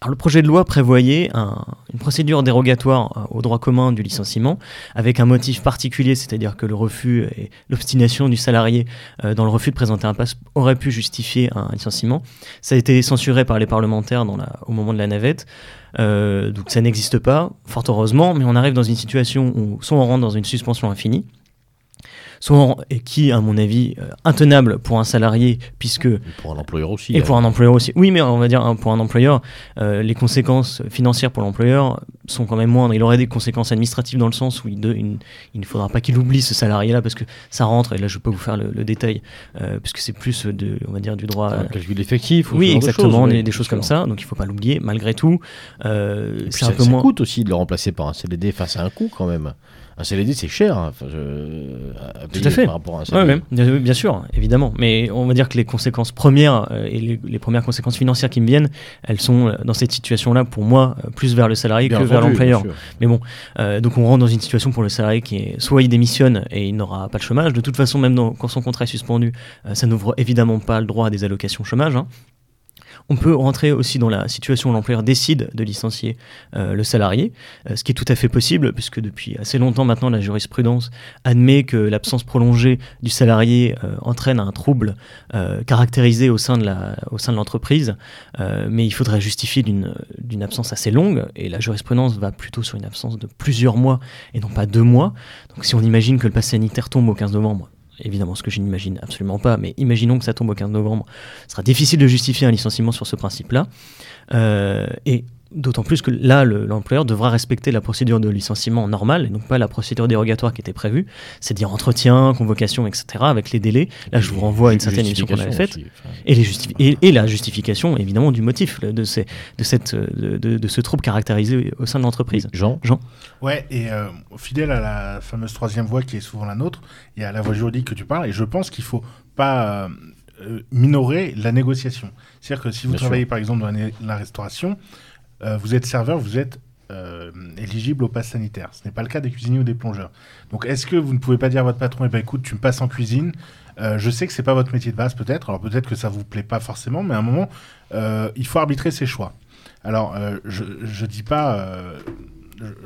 le projet de loi prévoyait une procédure dérogatoire euh, au droit commun du licenciement avec un motif particulier, c'est-à-dire que le refus et l'obstination du salarié euh, dans le refus de présenter un passe aurait pu justifier un licenciement. Ça a été censuré par les parlementaires au moment de la navette. donc ça n'existe pas, fort heureusement, mais on arrive dans une situation où soit on rentre dans une suspension infinie, soit et qui, à mon avis, euh, intenable pour un salarié, puisque et pour un employeur aussi. Et pour un employeur aussi. Oui, mais on va dire hein, pour un employeur, euh, les conséquences financières pour l'employeur sont quand même moindres. Il aurait des conséquences administratives dans le sens où il, il, ne faudra pas qu'il oublie ce salarié-là parce que ça rentre. Et là, je peux vous faire le, détail, euh, puisque c'est plus de, on va dire, du droit. Un calcul d'effectif. Oui, exactement, des, choses comme ça. Donc il ne faut pas l'oublier. Malgré tout, c'est un peu moins. Ça coûte aussi de le remplacer par un CDD. face à un coût quand même un CDD c'est cher hein, Tout à fait. par rapport à un CDD. Ouais, bien sûr, évidemment. Mais on va dire que les conséquences premières euh, et les, premières conséquences financières qui me viennent, elles sont euh, dans cette situation-là pour moi euh, plus vers le salarié que vers l'employeur. Mais bon, donc on rentre dans une situation pour le salarié qui est soit il démissionne et il n'aura pas le chômage. De toute façon, même quand son contrat est suspendu, ça n'ouvre évidemment pas le droit à des allocations chômage. Hein. On peut rentrer aussi dans la situation où l'employeur décide de licencier euh, le salarié, euh, ce qui est tout à fait possible, puisque depuis assez longtemps maintenant, la jurisprudence admet que l'absence prolongée du salarié euh, entraîne un trouble caractérisé au sein de l'entreprise, mais il faudrait justifier d'une absence assez longue, et la jurisprudence va plutôt sur une absence de plusieurs mois et non pas deux mois. Donc si on imagine que le pass sanitaire tombe au 15 novembre, évidemment ce que je n'imagine absolument pas, mais imaginons que ça tombe au 15 novembre, ce sera difficile de justifier un licenciement sur ce principe-là. Euh, et D'autant plus que là, l'employeur devra respecter la procédure de licenciement normale et donc pas la procédure dérogatoire qui était prévue, c'est-à-dire entretien, convocation, etc. avec les délais. Là, je vous renvoie à une certaine émission qu'on avait faite. et, les et, la justification, évidemment, du motif de, ces, de, cette, de, ce trouble caractérisé au sein de l'entreprise. Jean Jean Ouais, et euh, fidèle à la fameuse troisième voie qui est souvent la nôtre, il y a la voie juridique que tu parles, et je pense qu'il faut pas euh, minorer la négociation. C'est-à-dire que si vous travaillez par exemple dans la restauration, euh, vous êtes serveur, vous êtes euh, éligible au pass sanitaire. Ce n'est pas le cas des cuisiniers ou des plongeurs. Donc est-ce que vous ne pouvez pas dire à votre patron, eh ben, écoute, tu me passes en cuisine, euh, je sais que c'est pas votre métier de base peut-être, alors peut-être que ça vous plaît pas forcément, mais à un moment, il faut arbitrer ses choix. Alors je, je dis pas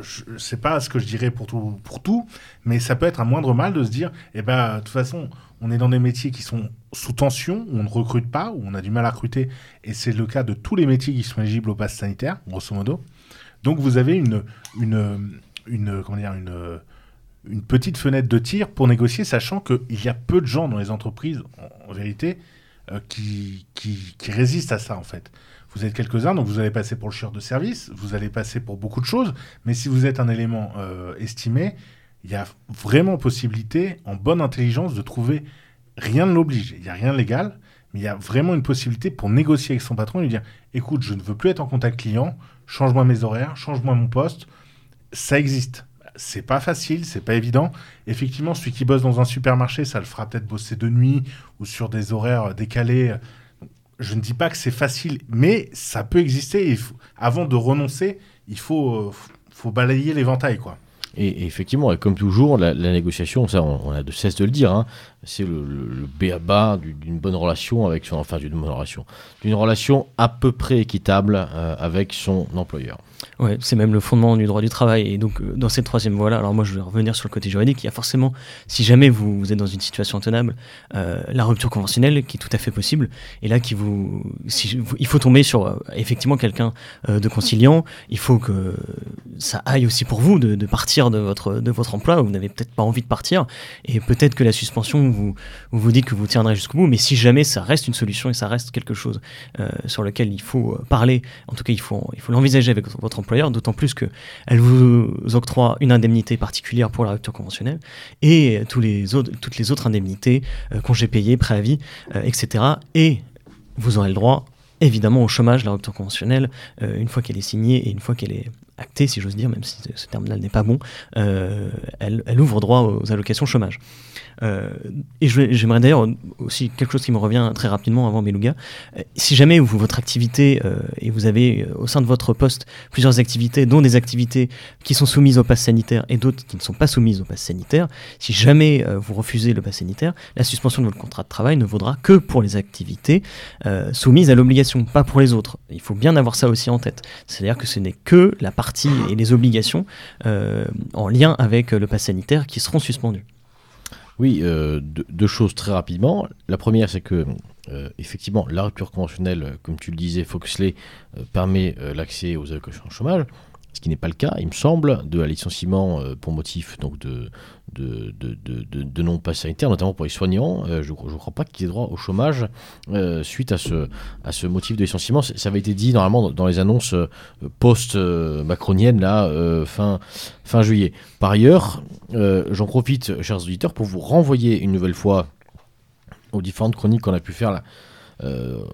je sais pas ce que je dirais pour tout, pour tout, mais ça peut être un moindre mal de se dire, eh ben, de toute façon, on est dans des métiers qui sont sous tension, où on ne recrute pas, où on a du mal à recruter, et c'est le cas de tous les métiers qui sont éligibles au pass sanitaire, grosso modo. Donc vous avez une, une, comment dire, une, petite fenêtre de tir pour négocier, sachant qu'il y a peu de gens dans les entreprises, en, vérité, euh, qui, qui, qui résistent à ça, en fait. Vous êtes quelques-uns, donc vous allez passer pour le chieur de service, vous allez passer pour beaucoup de choses, mais si vous êtes un élément euh, estimé, il y a vraiment possibilité, en bonne intelligence, de trouver rien ne l'oblige. Il n'y a rien légal, mais il y a vraiment une possibilité pour négocier avec son patron et lui dire écoute, je ne veux plus être en contact client, change-moi mes horaires, change-moi mon poste. Ça existe. C'est pas facile, c'est pas évident. Effectivement, celui qui bosse dans un supermarché, ça le fera peut-être bosser de nuit ou sur des horaires décalés. Je ne dis pas que c'est facile, mais ça peut exister. avant de renoncer, il faut, euh, faut balayer l'éventail, quoi. Et, effectivement, et comme toujours, la, négociation, ça, on, a de cesse de le dire, hein, c'est le, le, béaba d'une bonne relation avec son, enfin d'une bonne relation, d'une relation à peu près équitable euh, avec son employeur. Ouais, c'est même le fondement du droit du travail. Et donc, euh, dans cette troisième voie-là, alors moi, je vais revenir sur le côté juridique. Il y a forcément, si jamais vous, êtes dans une situation intenable, euh, la rupture conventionnelle qui est tout à fait possible. Et là, qui vous, si, il faut tomber sur euh, effectivement quelqu'un de conciliant. Il faut que ça aille aussi pour vous de, partir de votre, de votre emploi. Vous n'avez peut-être pas envie de partir. Et peut-être que la suspension, vous, vous vous que vous tiendrez jusqu'au bout. Mais si jamais ça reste une solution et ça reste quelque chose sur lequel il faut parler, en tout cas, il faut, il faut l'envisager avec votre votre employeur, d'autant plus qu'elle vous octroie une indemnité particulière pour la rupture conventionnelle et toutes les autres indemnités, euh, congés payés, préavis, euh, etc. Et vous aurez le droit évidemment au chômage, la rupture conventionnelle, euh, une fois qu'elle est signée et une fois qu'elle est actée, si j'ose dire, même si ce terme-là n'est pas bon, elle, ouvre droit aux allocations chômage. Euh, et j'aimerais d'ailleurs aussi quelque chose qui me revient très rapidement avant Beluga. Euh, si jamais vous, votre activité, euh, et vous avez au sein de votre poste plusieurs activités, dont des activités qui sont soumises au pass sanitaire et d'autres qui ne sont pas soumises au pass sanitaire, si jamais vous refusez le pass sanitaire, la suspension de votre contrat de travail ne vaudra que pour les activités soumises à l'obligation, pas pour les autres. Il faut bien avoir ça aussi en tête. C'est-à-dire que ce n'est que la partie et les obligations en lien avec le pass sanitaire qui seront suspendues. Oui, euh, deux, choses très rapidement. La première, c'est que euh, effectivement, la rupture conventionnelle, comme tu le disais, Foxley, euh, permet l'accès aux allocations chômage ce qui n'est pas le cas, il me semble, de un licenciement euh, pour motif donc de, de, de, de, non-pas sanitaire, notamment pour les soignants. Euh, je ne crois pas qu'ils aient droit au chômage euh, suite à ce, à ce motif de licenciement. Ça avait été dit normalement dans les annonces post-macroniennes, là, fin, fin juillet. Par ailleurs, j'en profite, chers auditeurs, pour vous renvoyer une nouvelle fois aux différentes chroniques qu'on a pu faire euh,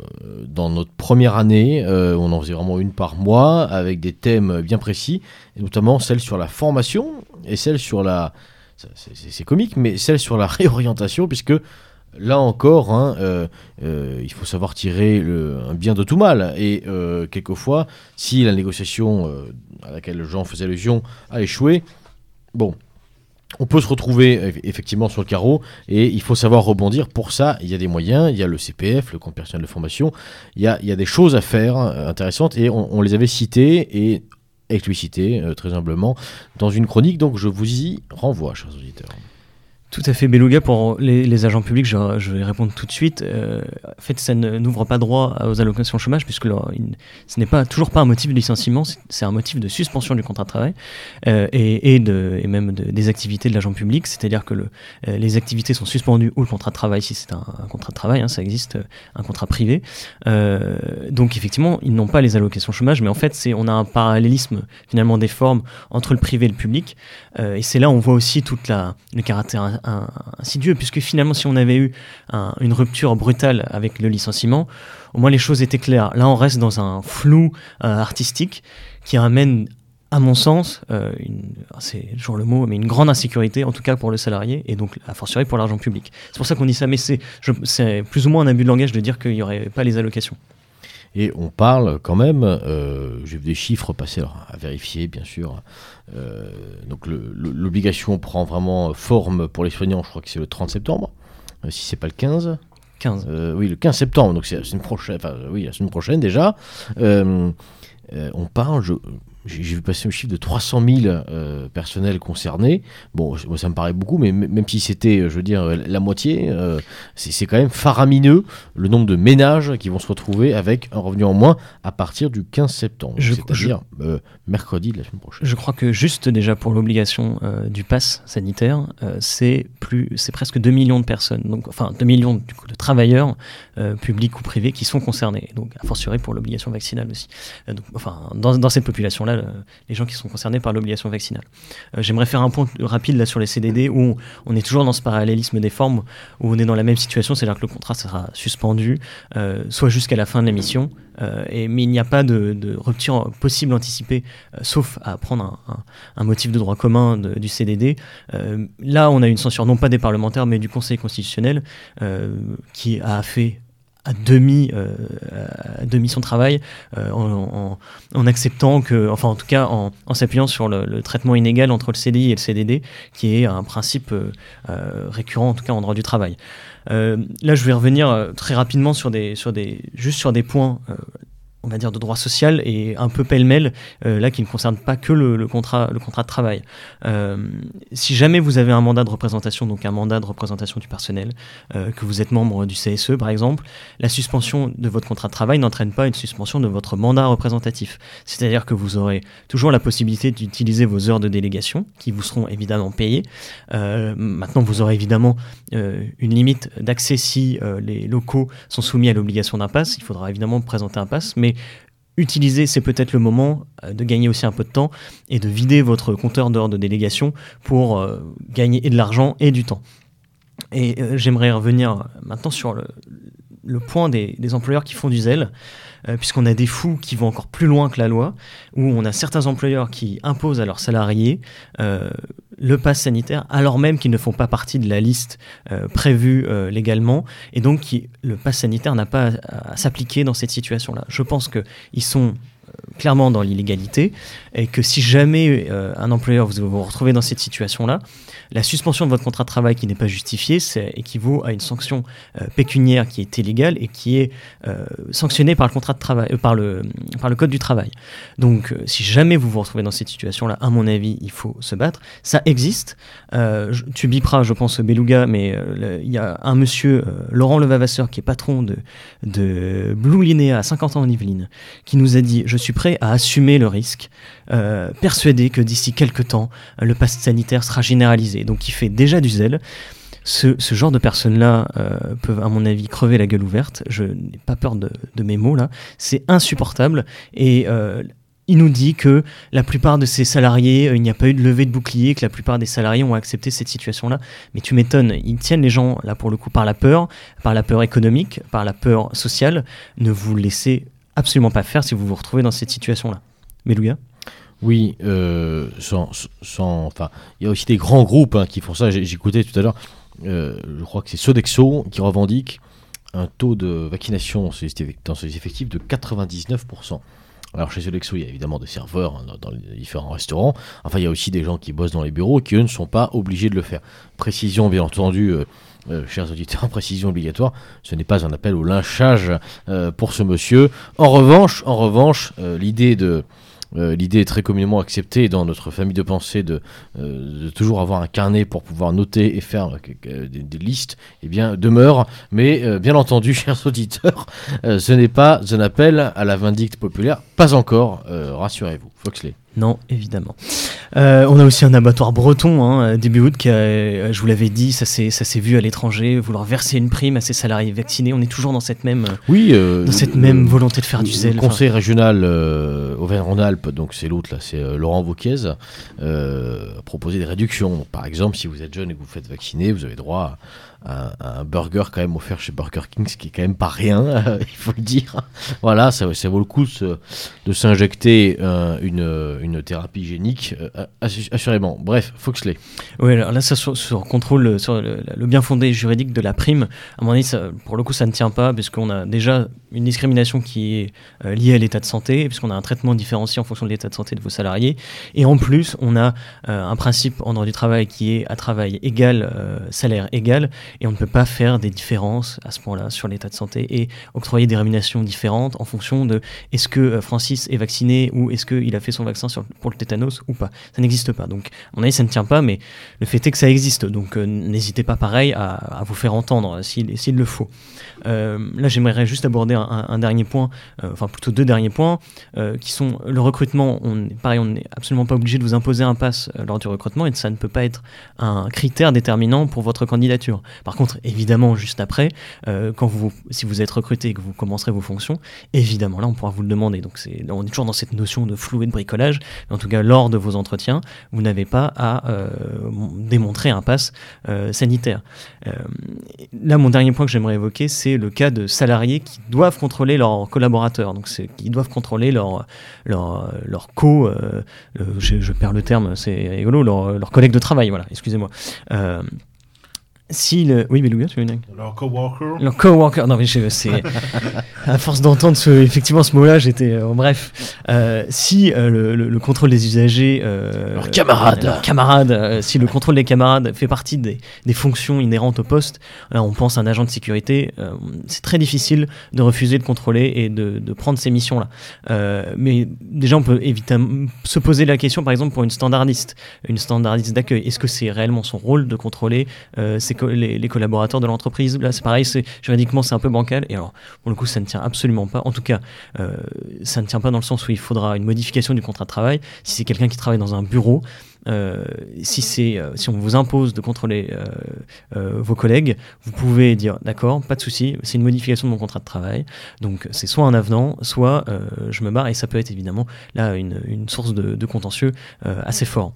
dans notre première année, euh, on en faisait vraiment une par mois avec des thèmes bien précis, notamment celle sur la formation et celle sur la. C'est comique, mais celle sur la réorientation, puisque là encore, hein, euh, il faut savoir tirer un bien de tout mal. Et quelquefois, si la négociation à laquelle Jean faisait allusion a échoué, bon, on peut se retrouver effectivement sur le carreau et il faut savoir rebondir. Pour ça, il y a des moyens, il y a le CPF, le compte personnel de formation, il y a, des choses à faire euh, intéressantes et on, les avait citées et explicitées euh, très humblement dans une chronique, donc je vous y renvoie, chers auditeurs. Tout à fait, Beluga. Pour les, agents publics, je, vais répondre tout de suite. Euh, en fait, ça n'ouvre pas droit aux allocations chômage, puisque ce n'est pas toujours pas un motif de licenciement, c'est un motif de suspension du contrat de travail euh, et, de, et même des activités de l'agent public. C'est-à-dire que le, euh, les activités sont suspendues ou le contrat de travail, si c'est un, contrat de travail, hein, ça existe, un contrat privé. donc, effectivement, ils n'ont pas les allocations chômage, mais en fait, on a un parallélisme finalement des formes entre le privé et le public. et c'est là où on voit aussi toute la, le caractère insidieux, puisque finalement, si on avait eu une rupture brutale avec le licenciement, au moins les choses étaient claires. Là, on reste dans un flou euh, artistique qui amène, à mon sens, euh, c'est toujours le mot, mais une grande insécurité, en tout cas pour le salarié, et donc a fortiori pour l'argent public. C'est pour ça qu'on dit ça, mais c'est plus ou moins un abus de langage de dire qu'il n'y aurait pas les allocations. Et on parle quand même, euh, j'ai vu des chiffres passer à vérifier bien sûr. Euh, donc l'obligation prend vraiment forme pour les soignants, je crois que c'est le 30 septembre, euh, si c'est pas le 15. 15. oui, le 15 septembre, donc c'est la semaine prochaine, enfin oui, la semaine prochaine déjà. on parle, je, j'ai vu passer un chiffre de 300 000 euh, personnels concernés. Bon, ça me paraît beaucoup, mais même si c'était, je veux dire, la moitié, euh, c'est quand même faramineux le nombre de ménages qui vont se retrouver avec un revenu en moins à partir du 15 septembre, c'est-à-dire euh, mercredi de la semaine prochaine. Je crois que juste déjà pour l'obligation du pass sanitaire, c'est plus, c'est presque 2 millions de personnes, donc enfin 2 millions du coup, de travailleurs publics ou privés qui sont concernés. Donc, a fortiori pour l'obligation vaccinale aussi. donc, enfin, dans, dans cette population-là, pas les gens qui sont concernés par l'obligation vaccinale. J'aimerais faire un point rapide là sur les CDD où on, est toujours dans ce parallélisme des formes où on est dans la même situation, c'est-à-dire que le contrat sera suspendu, soit jusqu'à la fin de la mission, euh, et, mais il n'y a pas de, rupture possible anticipée, euh, sauf à prendre un, motif de droit commun du CDD. Euh, là, on a une censure non pas des parlementaires, mais du Conseil constitutionnel, qui a fait à demi, à demi son travail en, acceptant que, enfin en tout cas en, s'appuyant sur le, traitement inégal entre le CDI et le CDD, qui est un principe récurrent en tout cas en droit du travail. Euh, là, je vais revenir euh, très rapidement sur des, sur des, juste sur des points euh, on va dire, de droit social et un peu pêle-mêle, euh, là, qui ne concerne pas que le, contrat, le contrat de travail. Euh, si jamais vous avez un mandat de représentation, donc un mandat de représentation du personnel, euh, que vous êtes membre du CSE, par exemple, la suspension de votre contrat de travail n'entraîne pas une suspension de votre mandat représentatif. C'est-à-dire que vous aurez toujours la possibilité d'utiliser vos heures de délégation, qui vous seront évidemment payées. maintenant, vous aurez évidemment une limite d'accès si les locaux sont soumis à l'obligation d'un pass. Il faudra évidemment présenter un pass, mais utiliser, c'est peut-être le moment euh, de gagner aussi un peu de temps et de vider votre compteur d'heures de délégation pour euh, gagner de l'argent et du temps. Et euh, j'aimerais revenir maintenant sur le, point des, employeurs qui font du zèle, puisqu'on a des fous qui vont encore plus loin que la loi, où on a certains employeurs qui imposent à leurs salariés le pass sanitaire alors même qu'ils ne font pas partie de la liste euh, prévue euh, légalement et donc qui, le pass sanitaire n'a pas à, s'appliquer dans cette situation-là. Je pense qu'ils sont clairement dans l'illégalité et que si jamais un employeur vous vous retrouvez dans cette situation-là, la suspension de votre contrat de travail qui n'est pas justifiée, équivaut à une sanction euh, pécuniaire qui est illégale et qui est euh, sanctionnée par le contrat de travail, euh, par le par le code du travail. Donc, si jamais vous vous retrouvez dans cette situation-là, à mon avis, il faut se battre. Ça existe. tu biperas, je pense, Beluga, mais il y a un monsieur, Laurent Levavasseur, qui est patron de de Blue Linéa à 50 ans en Yvelines, qui nous a dit je suis prêt à assumer le risque, persuadé que d'ici quelques temps, le pass sanitaire sera généralisé donc qui fait déjà du zèle. Ce, genre de personnes-là euh, peuvent, à mon avis, crever la gueule ouverte. Je n'ai pas peur de, mes mots là. C'est insupportable. Et euh, il nous dit que la plupart de ces salariés, euh, il n'y a pas eu de levée de bouclier, que la plupart des salariés ont accepté cette situation-là. Mais tu m'étonnes, ils tiennent les gens, là pour le coup, par la peur, par la peur économique, par la peur sociale. Ne vous laissez absolument pas faire si vous vous retrouvez dans cette situation-là. Melouga oui, euh, sans, enfin, il y a aussi des grands groupes hein, qui font ça. J'écoutais tout à l'heure, euh, je crois que c'est Sodexo qui revendique un taux de vaccination dans ses effectifs de 99%. Alors chez Sodexo, il y a évidemment des serveurs hein, dans, les différents restaurants. Enfin, il y a aussi des gens qui bossent dans les bureaux qui, eux, ne sont pas obligés de le faire. Précision, bien entendu, euh, chers auditeurs, précision obligatoire, ce n'est pas un appel au lynchage pour ce monsieur. En revanche, en revanche, l'idée de euh, l'idée très communément acceptée dans notre famille de pensée de, euh, toujours avoir un carnet pour pouvoir noter et faire euh, des, listes, eh bien, demeure. Mais bien entendu, chers auditeurs, ce n'est pas un appel à la vindicte populaire, pas encore, rassurez-vous. Foxley. Non, évidemment. Euh, on a aussi un abattoir breton, hein, début août, qui a, je vous l'avais dit, ça s'est, vu à l'étranger, vouloir verser une prime à ses salariés vaccinés. On est toujours dans cette même, oui, euh, dans cette même volonté de faire du zèle. Le conseil régional euh, Auvergne-Rhône-Alpes, donc c'est l'autre là, c'est Laurent Vauquiez, a proposé des réductions. Par exemple, si vous êtes jeune et que vous faites vacciner, vous avez droit un, burger quand même offert chez Burger King, ce qui est quand même pas rien, il faut le dire. Voilà, ça, vaut le coup de s'injecter euh, une, thérapie génique, euh, assurément. Bref, Foxley. Oui, alors là, ça sur, sur contrôle, sur le, bien fondé juridique de la prime, à mon avis, ça, pour le coup, ça ne tient pas, puisqu'on a déjà une discrimination qui est euh, liée à l'état de santé, puisqu'on a un traitement différencié en fonction de l'état de santé de vos salariés. Et en plus, on a un principe en droit du travail qui est à travail égal, salaire égal et on ne peut pas faire des différences à ce point-là sur l'état de santé et octroyer des rémunérations différentes en fonction de est-ce que euh, Francis est vacciné ou est-ce qu'il a fait son vaccin pour le tétanos ou pas. Ça n'existe pas. Donc, à mon avis, ça ne tient pas, mais le fait est que ça existe. Donc, euh, n'hésitez pas pareil à, vous faire entendre s'il le faut. Euh, là, j'aimerais juste aborder un, dernier point, enfin plutôt deux derniers points, qui sont le recrutement. On, pareil, on n'est absolument pas obligé de vous imposer un pass lors du recrutement et ça ne peut pas être un critère déterminant pour votre candidature. Par contre, évidemment, juste après, euh, quand vous, si vous êtes recruté et que vous commencerez vos fonctions, évidemment, là, on pourra vous le demander. Donc, on est toujours dans cette notion de flou et de bricolage. En tout cas, lors de vos entretiens, vous n'avez pas à euh, démontrer un pass euh, sanitaire. Là, mon dernier point que j'aimerais évoquer, c'est le cas de salariés qui doivent contrôler leurs collaborateurs. Donc, qui doivent contrôler leur, co, je, perds le terme, c'est rigolo, leurs leur collègues de travail, voilà, excusez-moi. Euh, si le... Oui, Beluga, tu veux une... Leur coworker. Leur coworker. Non, mais c'est... à force d'entendre ce, effectivement ce mot-là, j'étais... Euh, bref. Euh, si euh, le, le, le, contrôle des usagers... leurs camarades. Leurs camarades. si le contrôle des camarades fait partie des, des fonctions inhérentes au poste, là, on pense à un agent de sécurité, c'est très difficile de refuser de contrôler et de, de prendre ces missions-là. mais déjà, on peut évidemment se poser la question, par exemple, pour une standardiste, une standardiste d'accueil. Est-ce que c'est réellement son rôle de contrôler ces les, collaborateurs de l'entreprise. Là, c'est pareil, juridiquement, c'est un peu bancal. Et alors, pour le coup, ça ne tient absolument pas. En tout cas, euh, ça ne tient pas dans le sens où il faudra une modification du contrat de travail. Si c'est quelqu'un qui travaille dans un bureau, euh, si, c'est, euh, si on vous impose de contrôler vos collègues, vous pouvez dire d'accord, pas de souci, c'est une modification de mon contrat de travail. Donc c'est soit un avenant, soit je me barre et ça peut être évidemment là une, source de contentieux assez fort.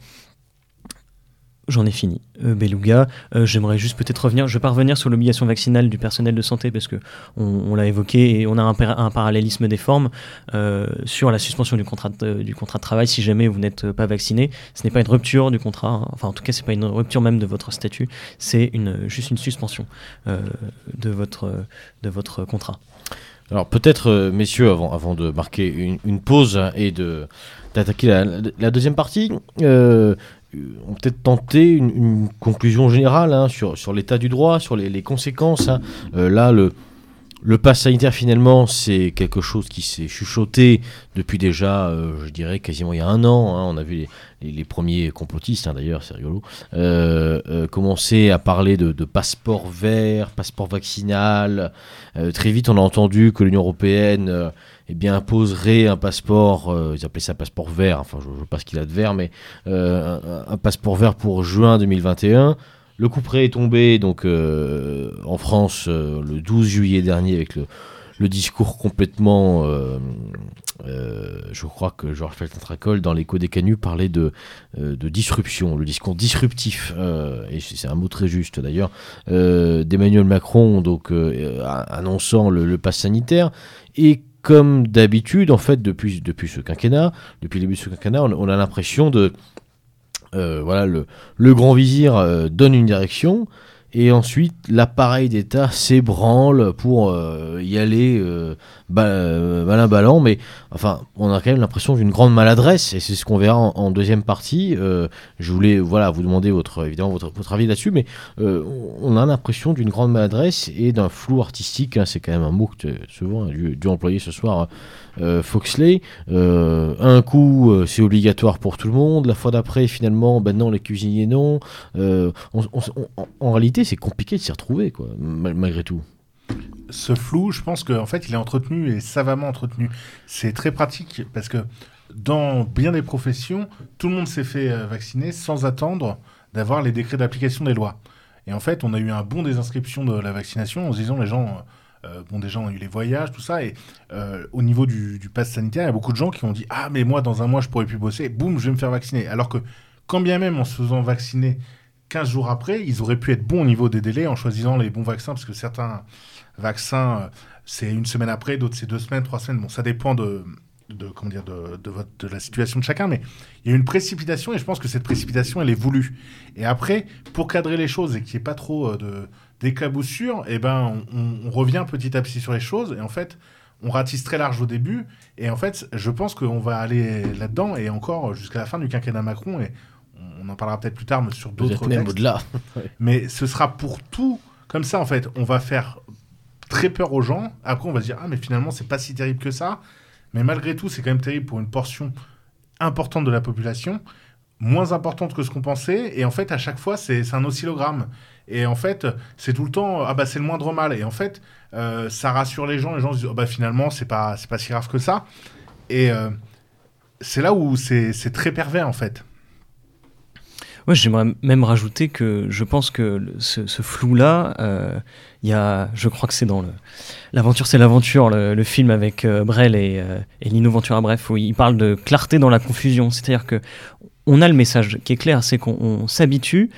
J'en ai fini. Euh, Beluga, euh, j'aimerais juste peut-être revenir, je vais pas revenir sur l'obligation vaccinale du personnel de santé parce que on, l'a évoqué et on a un, parallélisme des formes euh, sur la suspension du contrat, de, du contrat de travail si jamais vous n'êtes pas vacciné. Ce n'est pas une rupture du contrat, hein. enfin en tout cas c'est pas une rupture même de votre statut, c'est une, juste une suspension euh, de, votre, de votre contrat. Alors peut-être, messieurs, avant, avant de marquer une, pause et de d'attaquer la, deuxième partie, on peut-être tenter une, conclusion générale hein, sur, sur l'état du droit, sur les, conséquences. Hein. Euh, là, le, le pass sanitaire, finalement, c'est quelque chose qui s'est chuchoté depuis déjà, euh, je dirais, quasiment il y a un an. Hein. On a vu les, les, premiers complotistes, d'ailleurs, c'est rigolo, euh, euh, commencer à parler de, de, passeport vert, passeport vaccinal. très vite, on a entendu que l'Union européenne eh bien, imposerait un passeport, euh, ils appelaient ça passeport vert, enfin, je ne sais pas ce qu'il a de vert, mais euh, un, passeport vert pour juin 2021. Le coup près est tombé donc euh, en France le 12 juillet dernier avec le, discours complètement, je crois que Georges Feltentracol dans l'écho des canuts parlait de, de disruption, le discours disruptif, et c'est un mot très juste d'ailleurs, d'Emmanuel Macron donc annonçant le, le pass sanitaire et comme d'habitude, en fait, depuis, ce quinquennat, depuis le début de ce quinquennat, on, a l'impression de. Euh, voilà, le, le grand vizir euh, donne une direction, et ensuite l'appareil d'État s'ébranle pour euh, y aller euh, malin euh, ballant, mais enfin, on a quand même l'impression d'une grande maladresse, et c'est ce qu'on verra en, deuxième partie. Je voulais voilà, vous demander votre, évidemment votre, votre avis là-dessus, mais on a l'impression d'une grande maladresse et d'un flou artistique, hein, c'est quand même un mot que souvent dû, dû employer ce soir Foxley. un coup, c'est obligatoire pour tout le monde, la fois d'après, finalement, ben non, les cuisiniers non. On, on, on, en réalité, c'est compliqué de s'y retrouver, quoi, malgré tout ce flou, je pense qu'en fait, il est entretenu et savamment entretenu. C'est très pratique parce que dans bien des professions, tout le monde s'est fait vacciner sans attendre d'avoir les décrets d'application des lois. Et en fait, on a eu un bon désinscription de la vaccination en se disant les gens, euh, bon, des gens ont eu les voyages, tout ça, et euh, au niveau du, du pass sanitaire, il y a beaucoup de gens qui ont dit ah mais moi dans un mois je pourrais plus bosser, boum, je vais me faire vacciner. Alors que quand bien même en se faisant vacciner 15 jours après, ils auraient pu être bons au niveau des délais en choisissant les bons vaccins, parce que certains vaccins, euh, c'est une semaine après, d'autres c'est deux semaines, trois semaines. Bon, ça dépend de, comment dire, de la situation de chacun, mais il y a une précipitation et je pense que cette précipitation, elle est voulue. Et après, pour cadrer les choses et qu'il n'y ait pas trop de d'éclaboussures, eh ben, on, on, revient petit à petit sur les choses et en fait, on ratisse très large au début et en fait, je pense qu'on va aller là-dedans et encore jusqu'à la fin du quinquennat Macron et on en parlera peut-être plus tard, mais sur d'autres au-delà. mais ce sera pour tout comme ça en fait. On va faire très peur aux gens. Après, on va se dire ah mais finalement c'est pas si terrible que ça. Mais malgré tout, c'est quand même terrible pour une portion importante de la population. moins importante que ce qu'on pensait. Et en fait, à chaque fois, c'est un oscillogramme. Et en fait, c'est tout le temps, ah bah c'est le moindre mal. Et en fait, euh, ça rassure les gens. Les gens se disent, oh bah finalement, c'est pas, c'est pas si grave que ça. Et euh, c'est là où c'est très pervers, en fait. Ouais, j'aimerais même rajouter que je pense que ce, flou-là, euh, il y a, je crois que c'est dans l'aventure, c'est l'aventure, le, film avec Brel et, et Lino Ventura, bref, où il parle de clarté dans la confusion. C'est-à-dire que on a le message qui est clair, c'est qu'on on s'habitue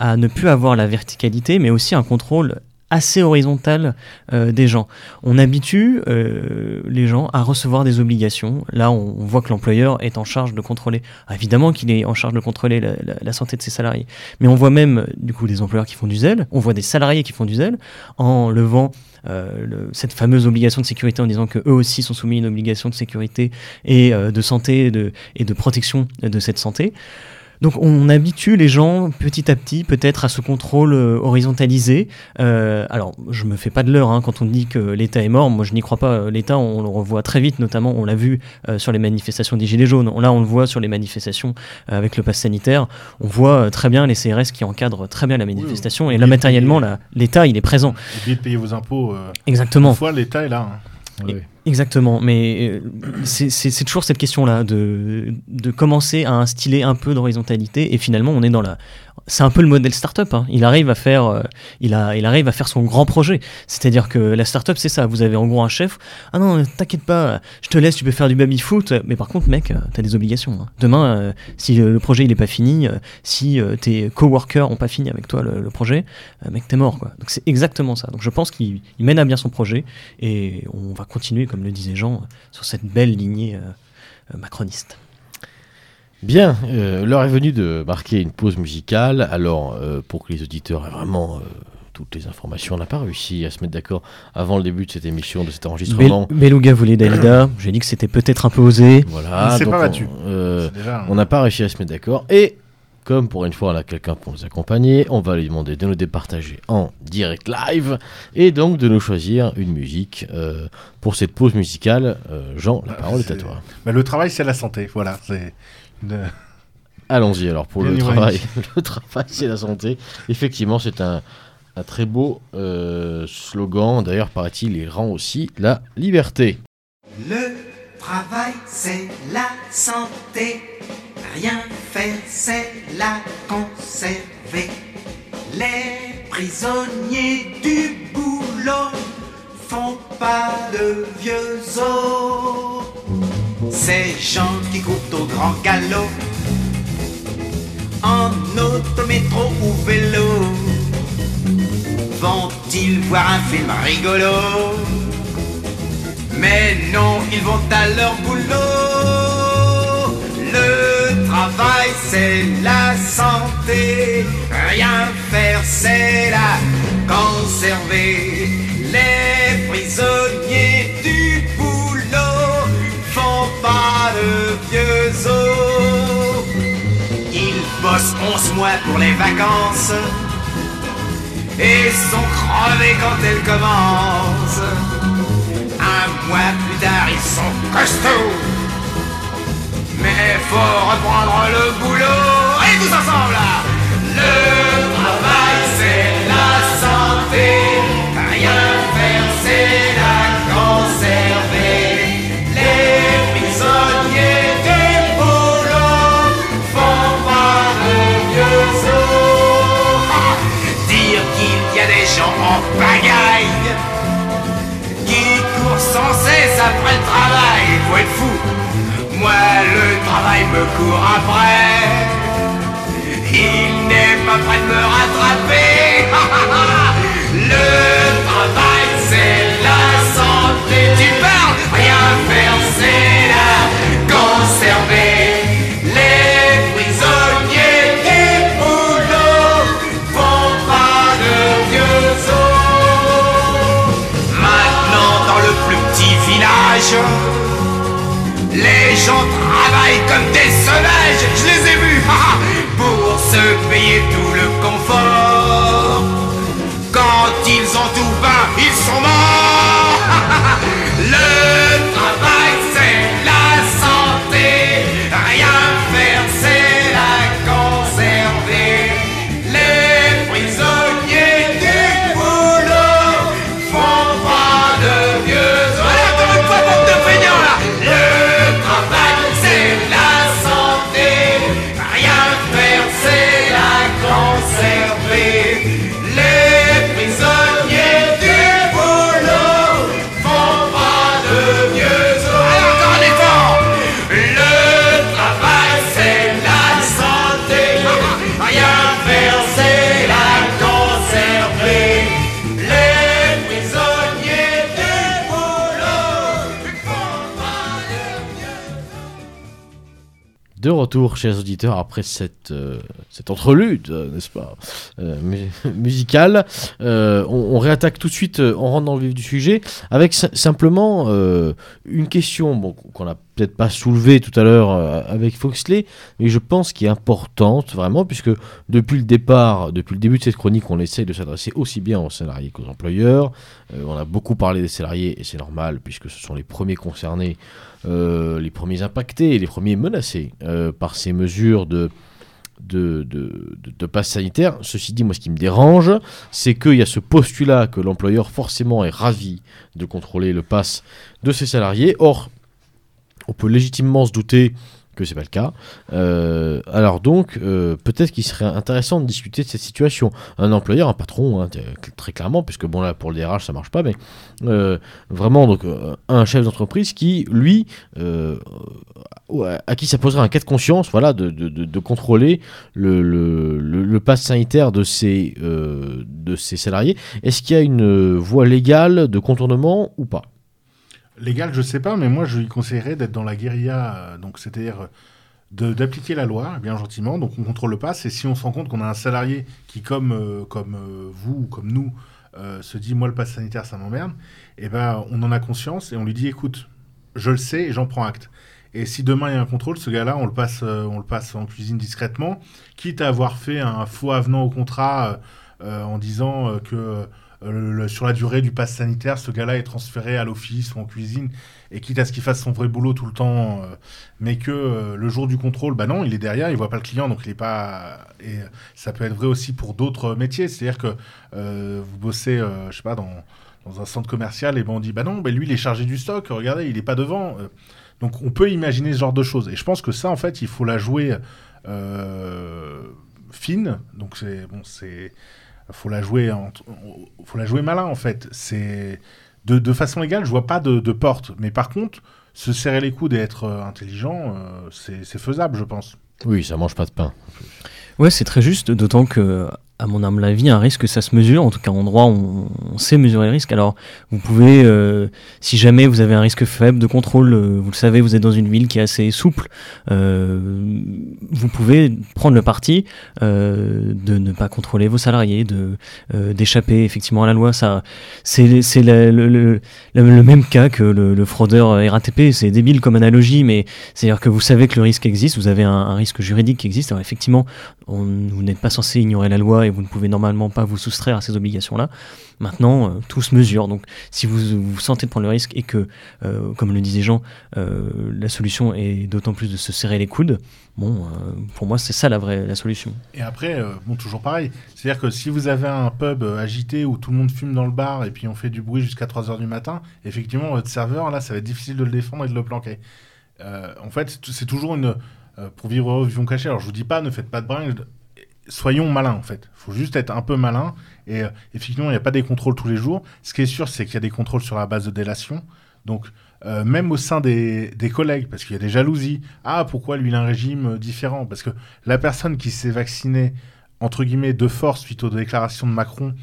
à ne plus avoir la verticalité, mais aussi un contrôle assez horizontal euh, des gens. On habitue euh, les gens à recevoir des obligations. Là, on, voit que l'employeur est en charge de contrôler. Ah, évidemment qu'il est en charge de contrôler la, la- santé de ses salariés. Mais on voit même, du coup, des employeurs qui font du zèle. On voit des salariés qui font du zèle en levant euh, le- cette fameuse obligation de sécurité en disant que eux aussi sont soumis à une obligation de sécurité et euh, de santé et de, et de protection de cette santé. Donc on habitue les gens petit à petit peut-être à ce contrôle euh, horizontalisé. Euh, alors je me fais pas de l'heure hein, quand on dit que l'État est mort. Moi je n'y crois pas. L'État on le revoit très vite, notamment on l'a vu euh, sur les manifestations des Gilets jaunes. Là on le voit sur les manifestations euh, avec le pass sanitaire. On voit très bien les CRS qui encadrent très bien la manifestation. et là matériellement là, l'État il est présent. Oubliez de payer vos impôts. euh, Exactement. Une fois, l'État est là. hein. Exactement, mais euh, c'est- toujours cette question-là de, de commencer à instiller un peu d'horizontalité et finalement on est dans la. C'est un peu le modèle startup. Hein. Il arrive à faire, euh, il a, il arrive à faire son grand projet. C'est-à-dire que la startup c'est ça. Vous avez en gros un chef. Ah non, t'inquiète pas, je te laisse, tu peux faire du baby foot. Mais par contre, mec, euh, t'as des obligations. hein. Demain, euh, si le projet il est pas fini, si tes coworkers ont pas fini avec toi le, projet, mec, t'es mort quoi. Donc c'est exactement ça. Donc je pense qu'il il mène à bien son projet et on va continuer, comme le disait Jean, sur cette belle lignée macroniste. Bien, euh, l'heure est venue de marquer une pause musicale. Alors, euh, pour que les auditeurs aient vraiment euh, toutes les informations, on n'a pas réussi à se mettre d'accord avant le début de cette émission, de cet enregistrement. Bel- Beluga voulait Dalida. J'ai dit que c'était peut-être un peu osé. Voilà, donc pas on- battu. on n'a pas réussi à se mettre d'accord. Et comme pour une fois on a quelqu'un pour nous accompagner, on va lui demander de nous départager en direct live et donc de nous choisir une musique euh, pour cette pause musicale. Euh, Jean, la parole est à toi. Bah, le travail, c'est la santé. Voilà. Allons-y alors pour le travail. le travail, c'est la santé. Effectivement, c'est un, un très beau euh, slogan. D'ailleurs, paraît-il, il rend aussi la liberté. Le travail, c'est la santé. Rien faire, c'est la conserver. Les prisonniers du boulot font pas de vieux os. Ces gens qui courent au grand galop, en auto, métro ou vélo, vont-ils voir un film rigolo? Mais non, ils vont à leur boulot. Le travail, c'est la santé. Rien faire, c'est la conserver. Les prisonniers 11 mois pour les vacances et sont crevés quand elles commencent. Un mois plus tard, ils sont costauds. Mais faut reprendre le boulot. Et tous ensemble Le en pagaille qui court sans cesse après le travail. Faut être fou. Moi, le travail me court après. Il n'est pas prêt de me rattraper. le travail, c'est la santé. Tu parles, rien faire, c'est la conserver. gens travaillent comme des sauvages, je les ai vus, pour se payer tout le confort. Quand ils ont tout vain, ils sont morts. Retour, chers auditeurs, après cette, euh, cette entrelude, euh, n'est-ce pas, euh, mu- musicale. On, réattaque tout de suite, on rentre dans le vif du sujet, avec si- simplement une question qu'on n'a peut-être pas soulevée tout à l'heure euh, avec Foxley, mais je pense qui est importante vraiment, puisque depuis le départ, depuis le début de cette chronique, on essaye de s'adresser aussi bien aux salariés qu'aux employeurs. Euh, on a beaucoup parlé des salariés, et c'est normal, puisque ce sont les premiers concernés euh, les premiers impactés les premiers menacés par ces mesures de, de, de, de- de passe sanitaire. Ceci dit, moi, ce qui me dérange, c'est qu'il y a ce postulat que l'employeur forcément est ravi de contrôler le pass de ses salariés. Or, on peut légitimement se douter que c'est pas le cas. Euh, alors donc, euh, peut-être qu'il serait intéressant de discuter de cette situation. Un employeur, un patron, hein, très clairement, puisque bon là pour le DRH ça marche pas, mais euh, vraiment donc un chef d'entreprise qui, lui, à qui ça poserait un cas de conscience, voilà, de, contrôler le, le, sanitaire de ses, de ses salariés. Est-ce qu'il y a une voie légale de contournement ou pas? Légal, je sais pas, mais moi, je lui conseillerais d'être dans la guérilla, euh, donc c'est-à-dire euh, d'appliquer la loi, bien gentiment. Donc, on contrôle le pass. Et si on se rend compte qu'on a un salarié qui, comme, euh, comme vous ou comme nous, se dit, moi, le pass sanitaire, ça m'emmerde, et ben, on en a conscience et on lui dit, écoute, je le sais et j'en prends acte. Et si demain il y a un contrôle, ce gars-là, on le passe, on le passe en cuisine discrètement, quitte à avoir fait un faux avenant au contrat en disant que le- sur la durée du pass sanitaire, ce gars-là est transféré à l'office ou en cuisine, et quitte à ce qu'il fasse son vrai boulot tout le temps, euh, mais que euh, le jour du contrôle, bah non, il est derrière, il voit pas le client, donc il est pas. Et euh, ça peut être vrai aussi pour d'autres métiers, c'est-à-dire que euh, vous bossez, euh, je sais pas, dans, dans un centre commercial, et ben on dit, bah non, bah lui il est chargé du stock, regardez, il est pas devant. Euh, donc on peut imaginer ce genre de choses, et je pense que ça, en fait, il faut la jouer euh, fine, donc c'est bon, c'est faut la jouer en- faut la jouer malin en fait. C'est de, de façon légale je vois pas de, de porte. Mais par contre se serrer les coudes et être euh, intelligent euh, c'est c'est faisable je pense. Oui, ça mange pas de pain. Ouais, c'est très juste, d'autant que, à mon humble avis, un risque, ça se mesure. En tout cas, en droit, on, on sait mesurer le risque. Alors, vous pouvez, euh, si jamais vous avez un risque faible de contrôle, euh, vous le savez, vous êtes dans une ville qui est assez souple, euh, vous pouvez prendre le parti euh, de ne pas contrôler vos salariés, de euh, d'échapper effectivement à la loi. Ça, c'est c'est le, le, le- même cas que le, le fraudeur RATP. C'est débile comme analogie, mais c'est-à-dire que vous savez que le risque existe, vous avez un, risque juridique qui existe. Alors effectivement, on- vous n'êtes pas censé ignorer la loi vous ne pouvez normalement pas vous soustraire à ces obligations-là. Maintenant, euh, tout se mesure. Donc, si vous vous sentez de prendre le risque et que, euh, comme le disait Jean, euh, la solution est d'autant plus de se serrer les coudes, bon, euh, pour moi, c'est ça la vraie la solution. et après bon toujours pareil c'est à dire que si vous avez un pub agité où tout le monde fume dans le bar et puis on fait du bruit jusqu'à 3h du matin effectivement votre serveur là ça va être difficile de le défendre et de le planquer en fait c'est- toujours une pour vivre vivons cachés alors je vous dis pas ne faites pas de bringue soyons malins en fait. faut juste être un peu malin. Et euh, effectivement, il n'y a pas des contrôles tous les jours. Ce qui est sûr, c'est qu'il y a des contrôles sur la base de délation. Donc, euh, même au sein des, collègues, parce qu'il y a des jalousies. Ah, pourquoi lui, il a un régime euh, différent? Parce que la personne qui s'est vaccinée, entre guillemets, de force suite aux déclarations de Macron,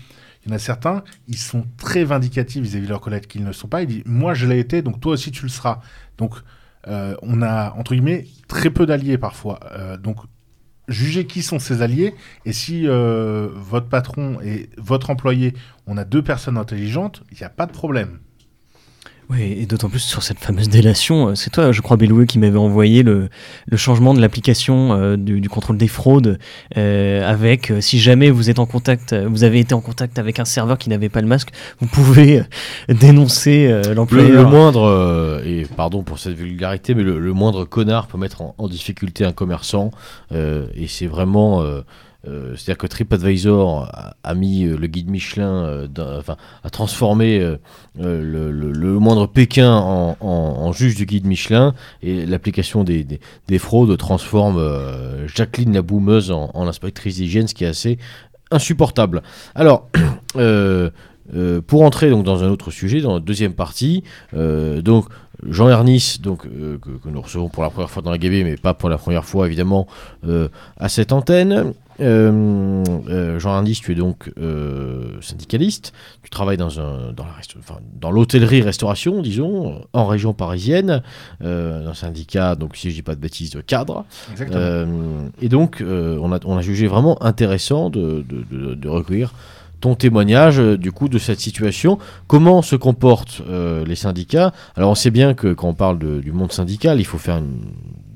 il y en a certains, ils sont très vindicatifs vis-à-vis de leurs collègues qui ne sont pas. Ils disent Moi, je l'ai été, donc toi aussi, tu le seras. Donc, on a, entre guillemets, très peu d'alliés parfois. Donc, jugez qui sont ces alliés. Et si euh, votre patron et votre employé, on a deux personnes intelligentes, il n'y a pas de problème. Oui, et d'autant plus sur cette fameuse délation. euh, C'est toi, je crois, Beloué, qui m'avait envoyé le, le changement de l'application euh, du, du contrôle des fraudes euh, avec, euh, si jamais vous êtes en contact, vous avez été en contact avec un serveur qui n'avait pas le masque, vous pouvez dénoncer Le, l'employeur. le moindre, et pardon pour cette vulgarité, mais le, le moindre connard peut mettre en, en difficulté un commerçant. et c'est vraiment. Euh, C'est-à-dire que TripAdvisor a, mis euh, le guide Michelin, euh, enfin, a transformé le, moindre Pékin en, juge du guide Michelin, et l'application des, des- des fraudes transforme Jacqueline la boumeuse en, inspectrice d'hygiène, ce qui est assez insupportable. Alors, pour entrer donc dans un autre sujet, dans la deuxième partie, donc Jean Ernis, donc euh, que, que nous recevons pour la première fois dans la GB, mais pas pour la première fois évidemment euh, à cette antenne. Euh, Jean Ernis, tu es donc syndicaliste. Tu travailles dans un dans la resta- enfin, dans l'hôtellerie-restauration, disons, en région parisienne, dans un syndicat, donc si je dis pas de bêtises, de cadre. Exactement. Et donc, on, a, on a jugé vraiment intéressant de, de, de- de recueillir ton témoignage euh, du coup de cette situation. Comment se comportent euh, les syndicats? Alors, on sait bien que quand on parle du monde syndical, il faut faire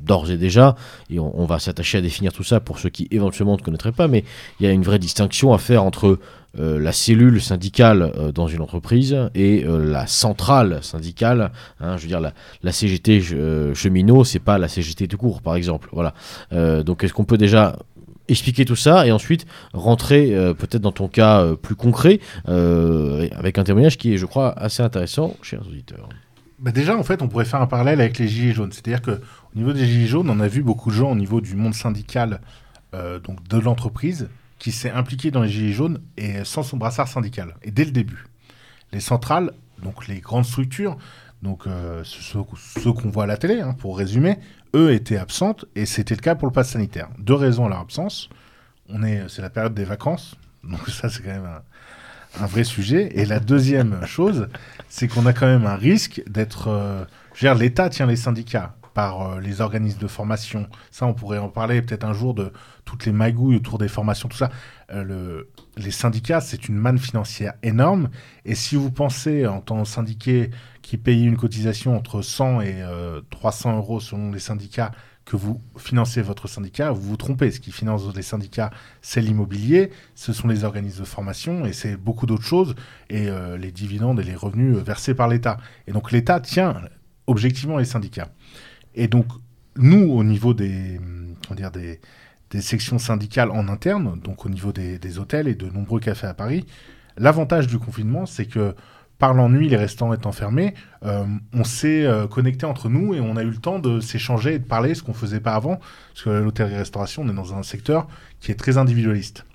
d'ores et déjà, et on, va s'attacher à définir tout ça pour ceux qui éventuellement ne connaîtraient pas, mais il y a une vraie distinction à faire entre euh, la cellule syndicale dans une entreprise et la centrale syndicale. hein, je veux dire, la, CGT cheminot, c'est pas la CGT tout court, par exemple. Voilà. Donc, est-ce qu'on peut déjà expliquer tout ça et ensuite rentrer euh, peut-être dans ton cas euh, plus concret euh, avec un témoignage qui est, je crois, assez intéressant, chers auditeurs. Bah déjà, en fait, on pourrait faire un parallèle avec les Gilets jaunes. C'est-à-dire que au niveau des Gilets jaunes, on a vu beaucoup de gens au niveau du monde syndical, donc de l'entreprise, qui s'est impliqué dans les Gilets jaunes et sans son brassard syndical. Et dès le début. Les centrales, donc les grandes structures, donc euh, ceux, qu'on voit à la télé, hein, pour résumer, eux étaient absentes et c'était le cas pour le pass sanitaire. Deux raisons à leur absence. On est, c'est la période des vacances, donc ça c'est quand même un, vrai sujet. Et la deuxième chose, c'est qu'on a quand même un risque d'être. euh, je veux dire, l'État tient les syndicats par euh, les organismes de formation. Ça, on pourrait en parler peut-être un jour de toutes les magouilles autour des formations, tout ça. Euh, le- les syndicats, c'est une manne financière énorme. Et si vous pensez, en tant syndiqué qui paye une cotisation entre 100 et euh, 300 euros selon les syndicats, que vous financez votre syndicat, vous vous trompez. Ce qui finance les syndicats, c'est l'immobilier, ce sont les organismes de formation et c'est beaucoup d'autres choses, et euh, les dividendes et les revenus euh, versés par l'État. Et donc l'État tient objectivement les syndicats. Et donc, nous, au niveau des, hum, comment dire, des sections syndicales en interne, donc au niveau des, des hôtels et de nombreux cafés à Paris, l'avantage du confinement, c'est que par l'ennui, les restaurants étant fermés, euh, on s'est euh, connecté entre nous et on a eu le temps de s'échanger et de parler, ce qu'on faisait pas avant. Parce que l'hôtellerie-restauration, on est dans un secteur qui est très individualiste.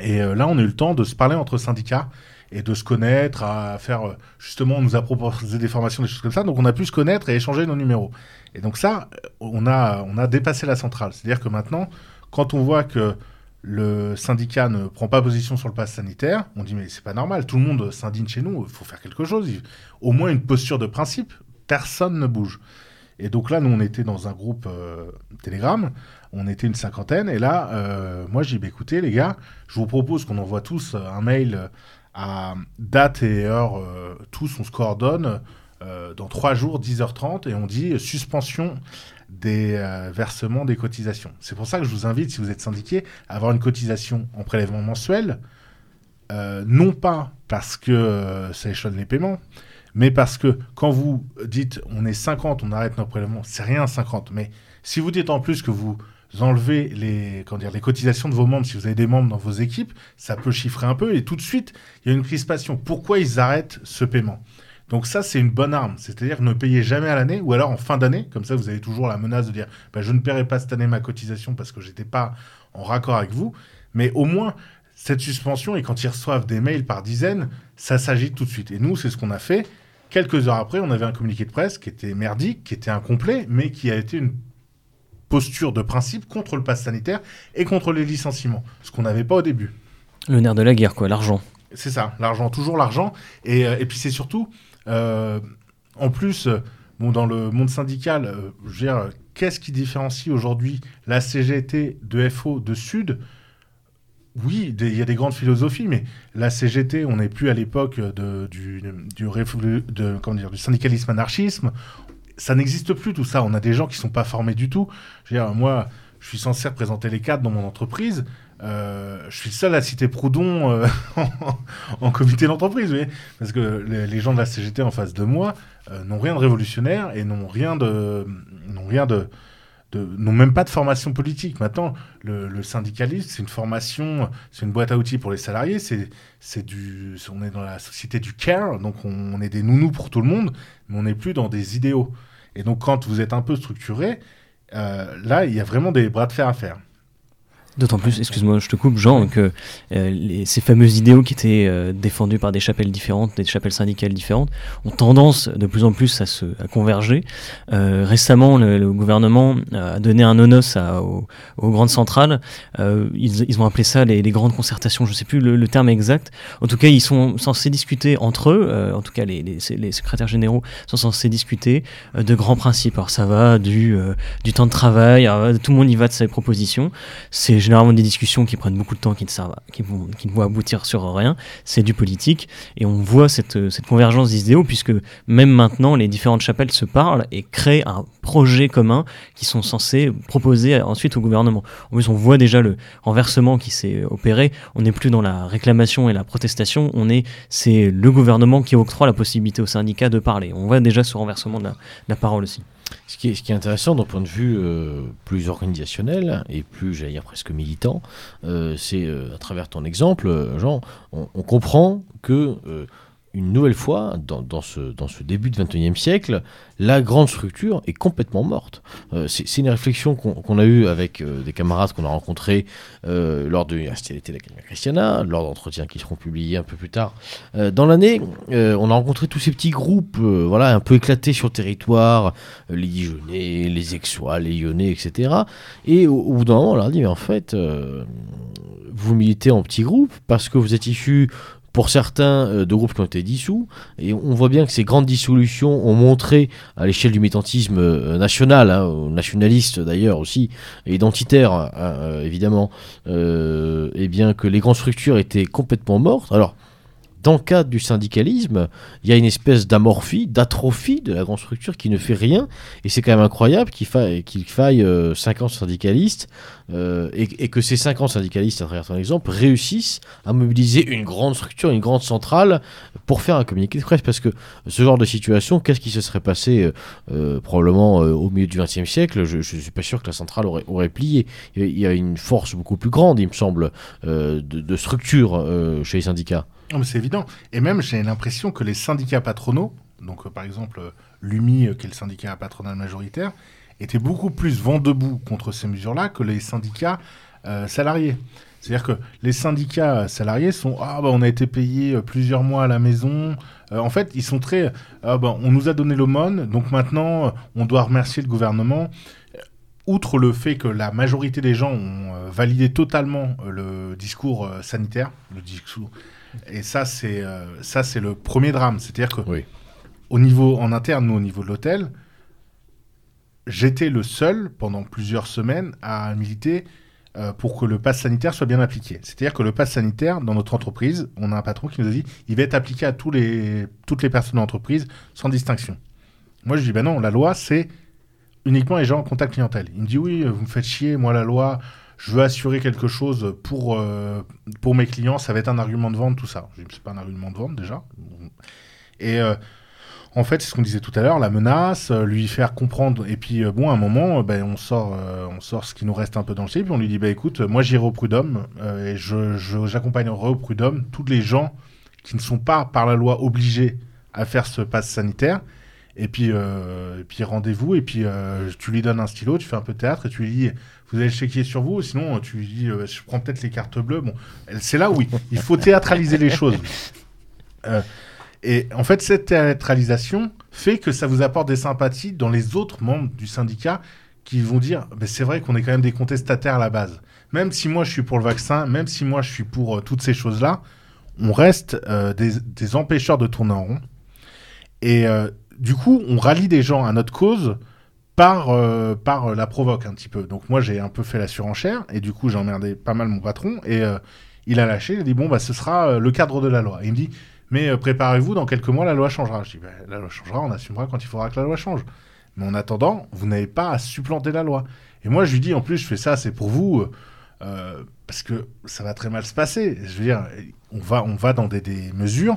Et euh, là, on a eu le temps de se parler entre syndicats et de se connaître, à faire justement, on nous a proposé des formations, des choses comme ça, donc on a pu se connaître et échanger nos numéros. Et donc ça, on a, on a dépassé la centrale. C'est-à-dire que maintenant, quand on voit que le syndicat ne prend pas position sur le pass sanitaire, on dit mais c'est pas normal, tout le monde s'indigne chez nous, il faut faire quelque chose, au moins une posture de principe, personne ne bouge. Et donc là, nous, on était dans un groupe euh, Telegram, on était une cinquantaine, et là, euh, moi, j'ai dit, bah, écoutez, les gars, je vous propose qu'on envoie tous euh, un mail à date et heure, tous, on se coordonne dans trois jours, 10h30, et on dit suspension des euh, versements des cotisations. C'est pour ça que je vous invite, si vous êtes syndiqué, à avoir une cotisation en prélèvement mensuel, euh, non pas parce que euh, ça échelonne les paiements, mais parce que quand vous dites on est 50, on arrête nos prélèvements, c'est rien 50. Mais si vous dites en plus que vous enlevez les, comment dire, les cotisations de vos membres, si vous avez des membres dans vos équipes, ça peut chiffrer un peu et tout de suite, il y a une crispation. Pourquoi ils arrêtent ce paiement? Donc ça, c'est une bonne arme. C'est-à-dire ne payez jamais à l'année ou alors en fin d'année. Comme ça, vous avez toujours la menace de dire bah, je ne paierai pas cette année ma cotisation parce que j'étais pas en raccord avec vous. Mais au moins, cette suspension, et quand ils reçoivent des mails par dizaines, ça s'agit tout de suite. Et nous, c'est ce qu'on a fait. Quelques heures après, on avait un communiqué de presse qui était merdique, qui était incomplet, mais qui a été une posture de principe contre le pass sanitaire et contre les licenciements, ce qu'on n'avait pas au début. Le nerf de la guerre, quoi, l'argent. C'est ça, l'argent, toujours l'argent. Et, euh, et puis c'est surtout, en plus, euh, bon, dans le monde syndical, euh, qu'est-ce qui différencie aujourd'hui la CGT de FO de Sud? Oui, il y a des grandes philosophies, mais la CGT, on n'est plus à l'époque du, du, révolu- de- comment dire, du syndicalisme anarchisme. Ça n'existe plus tout ça. On a des gens qui sont pas formés du tout. Moi, je suis censé représenter les cadres dans mon entreprise. Euh, je suis le seul à citer Proudhon euh, en, comité d'entreprise, parce que les, gens de la CGT en face de moi euh, n'ont rien de révolutionnaire et n'ont rien de, n'ont même pas de formation politique. Maintenant, le, le syndicalisme, c'est une formation, c'est une boîte à outils pour les salariés. C'est, du, on est dans la société du care, donc on, on est des nounous pour tout le monde, mais on n'est plus dans des idéaux. Et donc, quand vous êtes un peu structuré, là, il y a vraiment des bras de fer à faire. D'autant plus, excuse-moi, je te coupe, Jean, que euh, les, ces fameux idéaux qui étaient euh, défendus par des chapelles différentes, des chapelles syndicales différentes, ont tendance de plus en plus à se à converger. Euh, récemment, le, le, gouvernement a donné un onos à, aux, aux, grandes centrales. Euh, ils, ils, ont appelé ça les, les grandes concertations, je ne sais plus le, le, terme exact. En tout cas, ils sont censés discuter entre eux, euh, en tout cas les, les, les, secrétaires généraux sont censés discuter de grands principes. Alors ça va du, du temps de travail, alors, tout le monde y va de ses propositions. C'est généralement des discussions qui prennent beaucoup de temps, qui ne servent, qui, vont, ne vont aboutir sur rien. C'est du politique et on voit cette, cette convergence d'idéaux puisque même maintenant les différentes chapelles se parlent et créent un projet commun qui sont censés proposer ensuite au gouvernement. En plus, on voit déjà le renversement qui s'est opéré. On n'est plus dans la réclamation et la protestation. On est, c'est le gouvernement qui octroie la possibilité aux syndicats de parler. On voit déjà ce renversement de la parole aussi. Ce qui, est, intéressant d'un point de vue euh, plus organisationnel et plus, j'allais dire presque militant, euh, c'est euh, à travers ton exemple, Jean, on comprend que une nouvelle fois, dans, ce, début de 21e siècle, la grande structure est complètement morte. Euh, c'est une réflexion qu'on qu a eue avec euh, des camarades qu'on a rencontrés euh, lors de l'Université d'été d'Academia Christiana, lors d'entretiens qui seront publiés un peu plus tard. dans l'année, on a rencontré tous ces petits groupes voilà, un peu éclatés sur le territoire, les Dijonais, les Aixois, les Lyonnais, etc. Et au, au bout d'un moment, on leur a dit, mais en fait, vous militez en petits groupes parce que vous êtes issus pour certains euh, de groupes qui ont été dissous. Et on voit bien que ces grandes dissolutions ont montré, à l'échelle du militantisme euh, national, hein, nationaliste d'ailleurs aussi, et identitaire hein, euh, évidemment, euh, et bien que les grandes structures étaient complètement mortes. Alors, dans le cadre du syndicalisme, il y a une espèce d'amorphie, d'atrophie de la grande structure qui ne fait rien. Et c'est quand même incroyable qu'il faille, qu'il faille euh, 50 syndicalistes euh, et, que ces 50 syndicalistes, à travers ton exemple, réussissent à mobiliser une grande structure, une grande centrale pour faire un communiqué de presse. Parce que ce genre de situation, qu'est-ce qui se serait passé euh, probablement euh, au milieu du XXe siècle? Je ne suis pas sûr que la centrale aurait, plié. Il y a une force beaucoup plus grande, il me semble, euh, de, structure euh, chez les syndicats. C'est évident. Et même, j'ai l'impression que les syndicats patronaux, donc euh, par exemple l'UMI, euh, qui est le syndicat patronal majoritaire, étaient beaucoup plus vent debout contre ces mesures-là que les syndicats euh, salariés. C'est-à-dire que les syndicats salariés sont ah bah on a été payé plusieurs mois à la maison. Euh, en fait, ils sont très ah bah on nous a donné l'aumône, donc maintenant on doit remercier le gouvernement. Outre le fait que la majorité des gens ont euh, validé totalement euh, le discours sanitaire, le discours et ça, c'est euh, ça, c'est le premier drame. C'est-à-dire que oui. au niveau en interne, nous, au niveau de l'hôtel, j'étais le seul pendant plusieurs semaines à militer euh, pour que le pass sanitaire soit bien appliqué. C'est-à-dire que le pass sanitaire, dans notre entreprise, on a un patron qui nous a dit, il va être appliqué à tous les, toutes les personnes de l'entreprise sans distinction. Moi, je dis, ben non, la loi, c'est uniquement les gens en contact clientèle. Il me dit, oui, vous me faites chier, moi, la loi, je veux assurer quelque chose pour, euh, pour mes clients, ça va être un argument de vente, tout ça. C'est pas un argument de vente déjà. Et euh, en fait, c'est ce qu'on disait tout à l'heure, la menace, euh, lui faire comprendre. Et puis, bon, à un moment, ben, on, sort, on sort ce qui nous reste un peu dans le slip, puis on lui dit, bah, écoute, moi j'irai au prud'homme, et j'accompagnerai je, au prud'homme tous les gens qui ne sont pas, par la loi, obligés à faire ce pass sanitaire. Et puis, et puis rendez-vous, et puis tu lui donnes un stylo, tu fais un peu de théâtre, et tu lui dis, vous le chéquier sur vous, sinon tu dis, euh, je prends peut-être les cartes bleues. Bon, c'est là où il, faut théâtraliser les choses. Euh, et en fait, cette théâtralisation fait que ça vous apporte des sympathies dans les autres membres du syndicat qui vont dire, ben, c'est vrai qu'on est quand même des contestataires à la base. Même si moi je suis pour le vaccin, même si moi je suis pour euh, toutes ces choses-là, on reste des, des, empêcheurs de tourner en rond. Et du coup, on rallie des gens à notre cause par, euh, par la provoque un petit peu. Donc moi, j'ai un peu fait la surenchère, et du coup, j'ai emmerdé pas mal mon patron, et euh, il a lâché, il a dit, bon, bah, ce sera euh, le cadre de la loi. Il me dit, mais euh, préparez-vous, dans quelques mois, la loi changera. Je dis, bah, la loi changera, on assumera quand il faudra que la loi change. Mais en attendant, vous n'avez pas à supplanter la loi. Et moi, je lui dis, en plus, je fais ça, c'est pour vous, euh, parce que ça va très mal se passer. Je veux dire, on va, on va dans des, des mesures.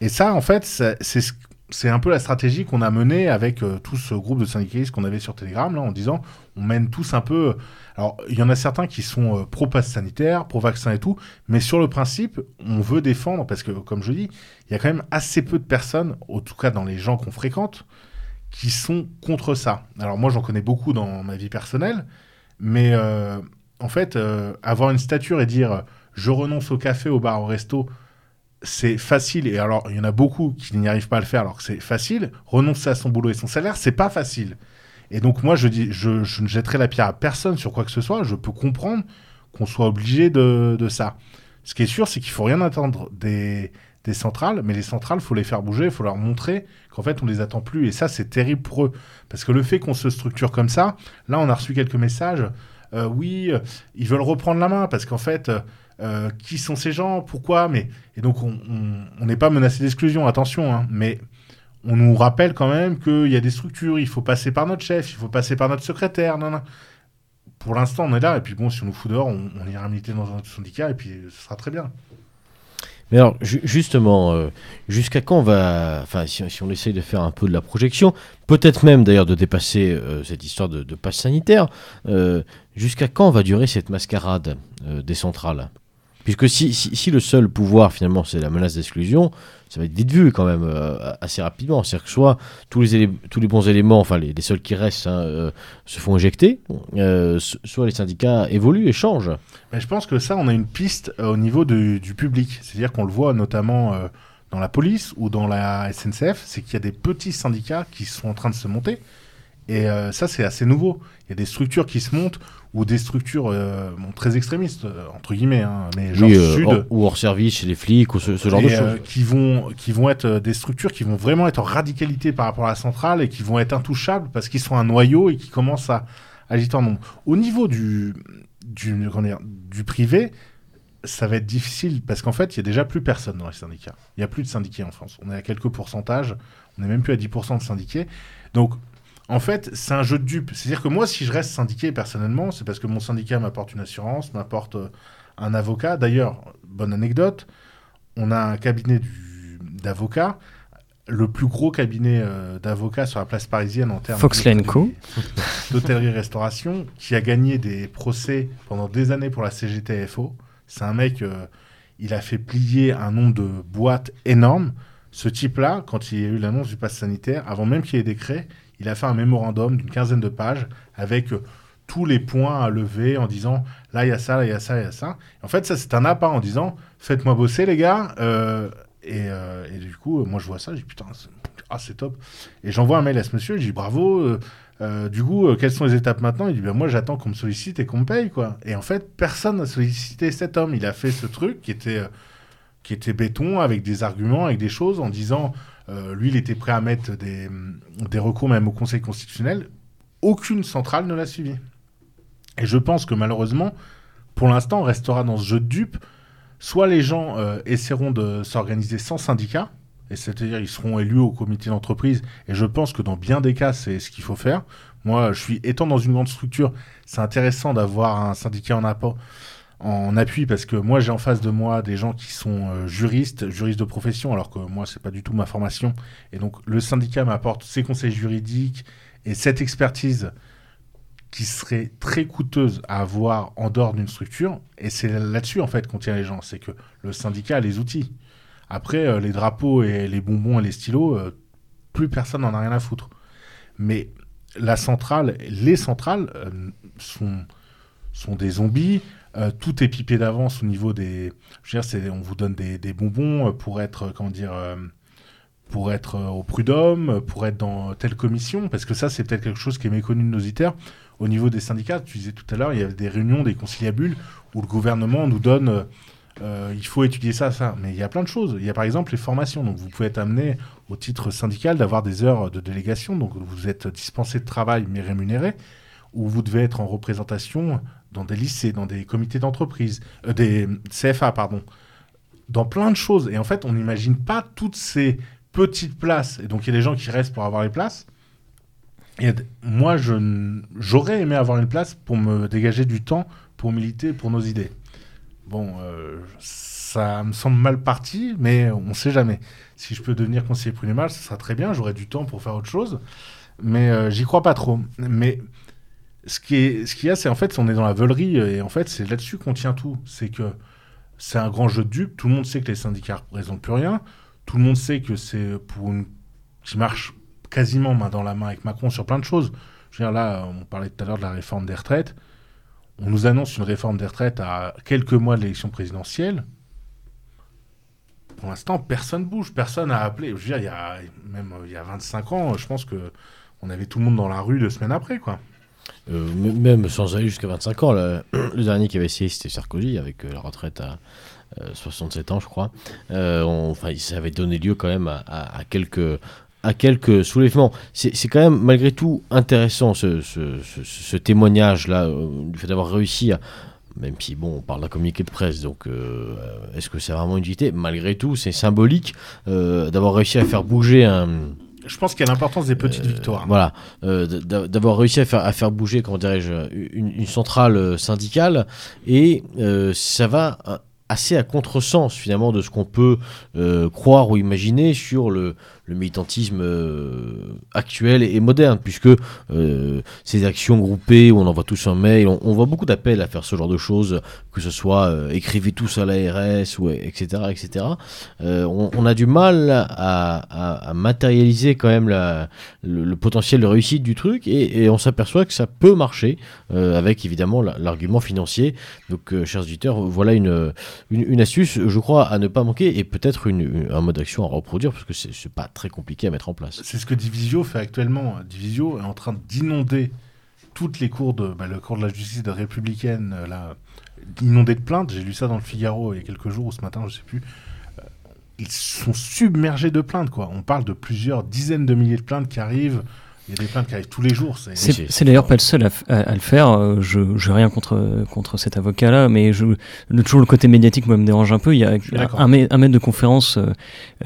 Et ça, en fait, c'est ce c'est un peu la stratégie qu'on a menée avec euh, tout ce groupe de syndicalistes qu'on avait sur Telegram, là, en disant on mène tous un peu. Alors, il y en a certains qui sont euh, pro-pass sanitaire, pro-vaccin et tout, mais sur le principe, on veut défendre, parce que, comme je dis, il y a quand même assez peu de personnes, en tout cas dans les gens qu'on fréquente, qui sont contre ça. Alors, moi, j'en connais beaucoup dans ma vie personnelle, mais euh, en fait, euh, avoir une stature et dire euh, je renonce au café, au bar, au resto, c'est facile. Et alors, il y en a beaucoup qui n'y arrivent pas à le faire alors que c'est facile. Renoncer à son boulot et son salaire, c'est pas facile. Et donc, moi, je, dis, je, ne jetterai la pierre à personne sur quoi que ce soit. Je peux comprendre qu'on soit obligé de, de ça. Ce qui est sûr, c'est qu'il faut rien attendre des, des centrales, mais les centrales, faut les faire bouger, il faut leur montrer qu'en fait, on les attend plus. Et ça, c'est terrible pour eux. Parce que le fait qu'on se structure comme ça, là, on a reçu quelques messages. Euh, oui, euh, ils veulent reprendre la main parce qu'en fait, euh, qui sont ces gens Pourquoi Mais Et donc, on n'est pas menacé d'exclusion, attention, hein, mais on nous rappelle quand même qu'il y a des structures, il faut passer par notre chef, il faut passer par notre secrétaire. Non, non. Pour l'instant, on est là, et puis bon, si on nous fout dehors, on, ira militer dans un syndicat, et puis ce sera très bien. Mais alors, ju justement, euh, jusqu'à quand on va. Enfin, si, on essaye de faire un peu de la projection, peut-être même d'ailleurs de dépasser euh, cette histoire de, passe sanitaire, euh, jusqu'à quand va durer cette mascarade des centrales? Puisque si, si, si, le seul pouvoir, finalement, c'est la menace d'exclusion, ça va être vite vu quand même euh, assez rapidement. C'est-à-dire que soit tous les, tous les bons éléments, enfin les, seuls qui restent, hein, euh, se font éjecter, euh, soit les syndicats évoluent et changent. Mais je pense que ça, on a une piste au niveau de, du public. C'est-à-dire qu'on le voit notamment dans la police ou dans la SNCF, c'est qu'il y a des petits syndicats qui sont en train de se monter. Et ça, c'est assez nouveau. Il y a des structures qui se montent ou des structures euh, bon, très extrémistes, euh, entre guillemets, hein, mais genre oui, euh, sud. Ou hors service chez les flics, ou ce, ce genre et, de choses. Euh, qui, vont, qui vont être des structures qui vont vraiment être en radicalité par rapport à la centrale et qui vont être intouchables parce qu'ils sont un noyau et qui commencent à agiter en nombre. Au niveau du, du, dire, du privé, ça va être difficile parce qu'en fait, il y a déjà plus personne dans les syndicats. Il n'y a plus de syndiqués en France. On est à quelques pourcentages, on n'est même plus à 10% de syndiqués. Donc, en fait, c'est un jeu de dupes. C'est-à-dire que moi, si je reste syndiqué personnellement, c'est parce que mon syndicat m'apporte une assurance, m'apporte euh, un avocat. D'ailleurs, bonne anecdote, on a un cabinet d'avocats, le plus gros cabinet euh, d'avocats sur la place parisienne en termes d'hôtellerie-restauration, qui a gagné des procès pendant des années pour la CGTFO. C'est un mec, euh, il a fait plier un nombre de boîtes énormes. Ce type-là, quand il y a eu l'annonce du pass sanitaire, avant même qu'il y ait décret, il a fait un mémorandum d'une quinzaine de pages avec euh, tous les points à lever en disant là il y a ça, là il y a ça, il y a ça. En fait, ça c'est un appât en disant faites-moi bosser les gars. Euh, et, euh, et, du coup, moi je vois ça, je dis putain, c'est ah, top. Et j'envoie un mail à ce monsieur, je dis bravo. Du coup, quelles sont les étapes maintenant? Il dit ben, moi j'attends qu'on me sollicite et qu'on me paye quoi. Et en fait, personne n'a sollicité cet homme. Il a fait ce truc qui était qui était béton avec des arguments, avec des choses en disant euh, lui, il était prêt à mettre des, recours même au Conseil constitutionnel. Aucune centrale ne l'a suivi. Et je pense que malheureusement, pour l'instant, on restera dans ce jeu de dupes. Soit les gens euh, essaieront de s'organiser sans syndicat, et c'est-à-dire ils seront élus au comité d'entreprise. Et je pense que dans bien des cas, c'est ce qu'il faut faire. Moi, je suis étant dans une grande structure, c'est intéressant d'avoir un syndicat en apport en appui parce que moi j'ai en face de moi des gens qui sont euh, juristes, juristes de profession, alors que moi c'est pas du tout ma formation. Et donc le syndicat m'apporte ses conseils juridiques et cette expertise qui serait très coûteuse à avoir en dehors d'une structure. Et c'est là-dessus en fait qu'on tient les gens, c'est que le syndicat a les outils. Après euh, les drapeaux et les bonbons et les stylos, euh, plus personne n'en a rien à foutre. Mais la centrale, les centrales sont, sont des zombies. Euh, tout est pipé d'avance au niveau des. Je veux dire, on vous donne des, des, bonbons pour être, comment dire, euh, pour être au prud'homme, pour être dans telle commission, parce que ça, c'est peut-être quelque chose qui est méconnu de nos auditeurs. Au niveau des syndicats, tu disais tout à l'heure, il y a des réunions, des conciliabules où le gouvernement nous donne. Euh, il faut étudier ça, ça. Mais il y a plein de choses. Il y a par exemple les formations. Donc vous pouvez être amené au titre syndical d'avoir des heures de délégation. Donc vous êtes dispensé de travail mais rémunéré. Ou vous devez être en représentation dans des lycées, dans des comités d'entreprise, euh, des CFA, pardon, dans plein de choses. Et en fait, on n'imagine pas toutes ces petites places. Et donc, il y a des gens qui restent pour avoir les places. Et moi, j'aurais aimé avoir une place pour me dégager du temps pour militer pour nos idées. Bon, euh, ça me semble mal parti, mais on ne sait jamais. Si je peux devenir conseiller prud'homal, ce sera très bien. J'aurai du temps pour faire autre chose. Mais euh, j'y crois pas trop. Mais ce qui est, ce qu'il y a, c'est en fait, on est dans la veulerie et en fait, c'est là-dessus qu'on tient tout. C'est que c'est un grand jeu de dupes. Tout le monde sait que les syndicats représentent plus rien. Tout le monde sait que c'est pour une qui marche quasiment main dans la main avec Macron sur plein de choses. Je veux dire, là, on parlait tout à l'heure de la réforme des retraites. on nous annonce une réforme des retraites à quelques mois de l'élection présidentielle. Pour l'instant, personne bouge, personne n'a appelé. Je veux dire, il y a, même euh, il y a 25 ans, je pense que on avait tout le monde dans la rue deux semaines après, quoi. Euh, même sans aller jusqu'à 25 ans, le, dernier qui avait essayé, c'était Sarkozy, avec euh, la retraite à euh, 67 ans, je crois. Euh, Enfin, ça avait donné lieu quand même à, quelques à quelques soulèvements. C'est quand même malgré tout intéressant ce, témoignage-là, euh, du fait d'avoir réussi à... Même si, bon, on parle d'un communiqué de presse, donc euh, est-ce que c'est vraiment une utilité? Malgré tout, c'est symbolique euh, d'avoir réussi à faire bouger un, Je pense qu'il y a l'importance des petites victoires. voilà, euh, d'a- d'avoir réussi à faire, à faire bouger, comment dirais-je, une, une centrale euh, syndicale, et euh, ça va euh, assez à contresens finalement de ce qu'on peut euh, croire ou imaginer sur le, le militantisme euh, actuel et, moderne, puisque euh, ces actions groupées où on envoie tous un mail, on, voit beaucoup d'appels à faire ce genre de choses, que ce soit euh, écrivez tous à l'ARS, ou etc., etc. Euh, on, a du mal à, matérialiser quand même le, potentiel de réussite du truc, et, on s'aperçoit que ça peut marcher, euh, avec évidemment la- l'argument financier. Donc, chers auditeurs, voilà une, astuce, je crois, à ne pas manquer, et peut-être un mode d'action à reproduire, parce que c'est pas très compliqué à mettre en place. C'est ce que Divisio fait actuellement. Divisio est en train d'inonder toutes les cours de bah, le cours de la justice républicaine euh, là de plaintes. J'ai lu ça dans le Figaro il y a quelques jours ou ce matin, je sais plus. Euh, Ils sont submergés de plaintes quoi. On parle de plusieurs dizaines de milliers de plaintes qui arrivent. Il y a des plaintes qui arrivent tous les jours. C'est d'ailleurs pas le seul à, f- à- à le faire. euh, Je n'ai rien contre, contre cet avocat-là, mais je, le, toujours le côté médiatique moi, me dérange un peu. Il y a un, un maître de conférence euh,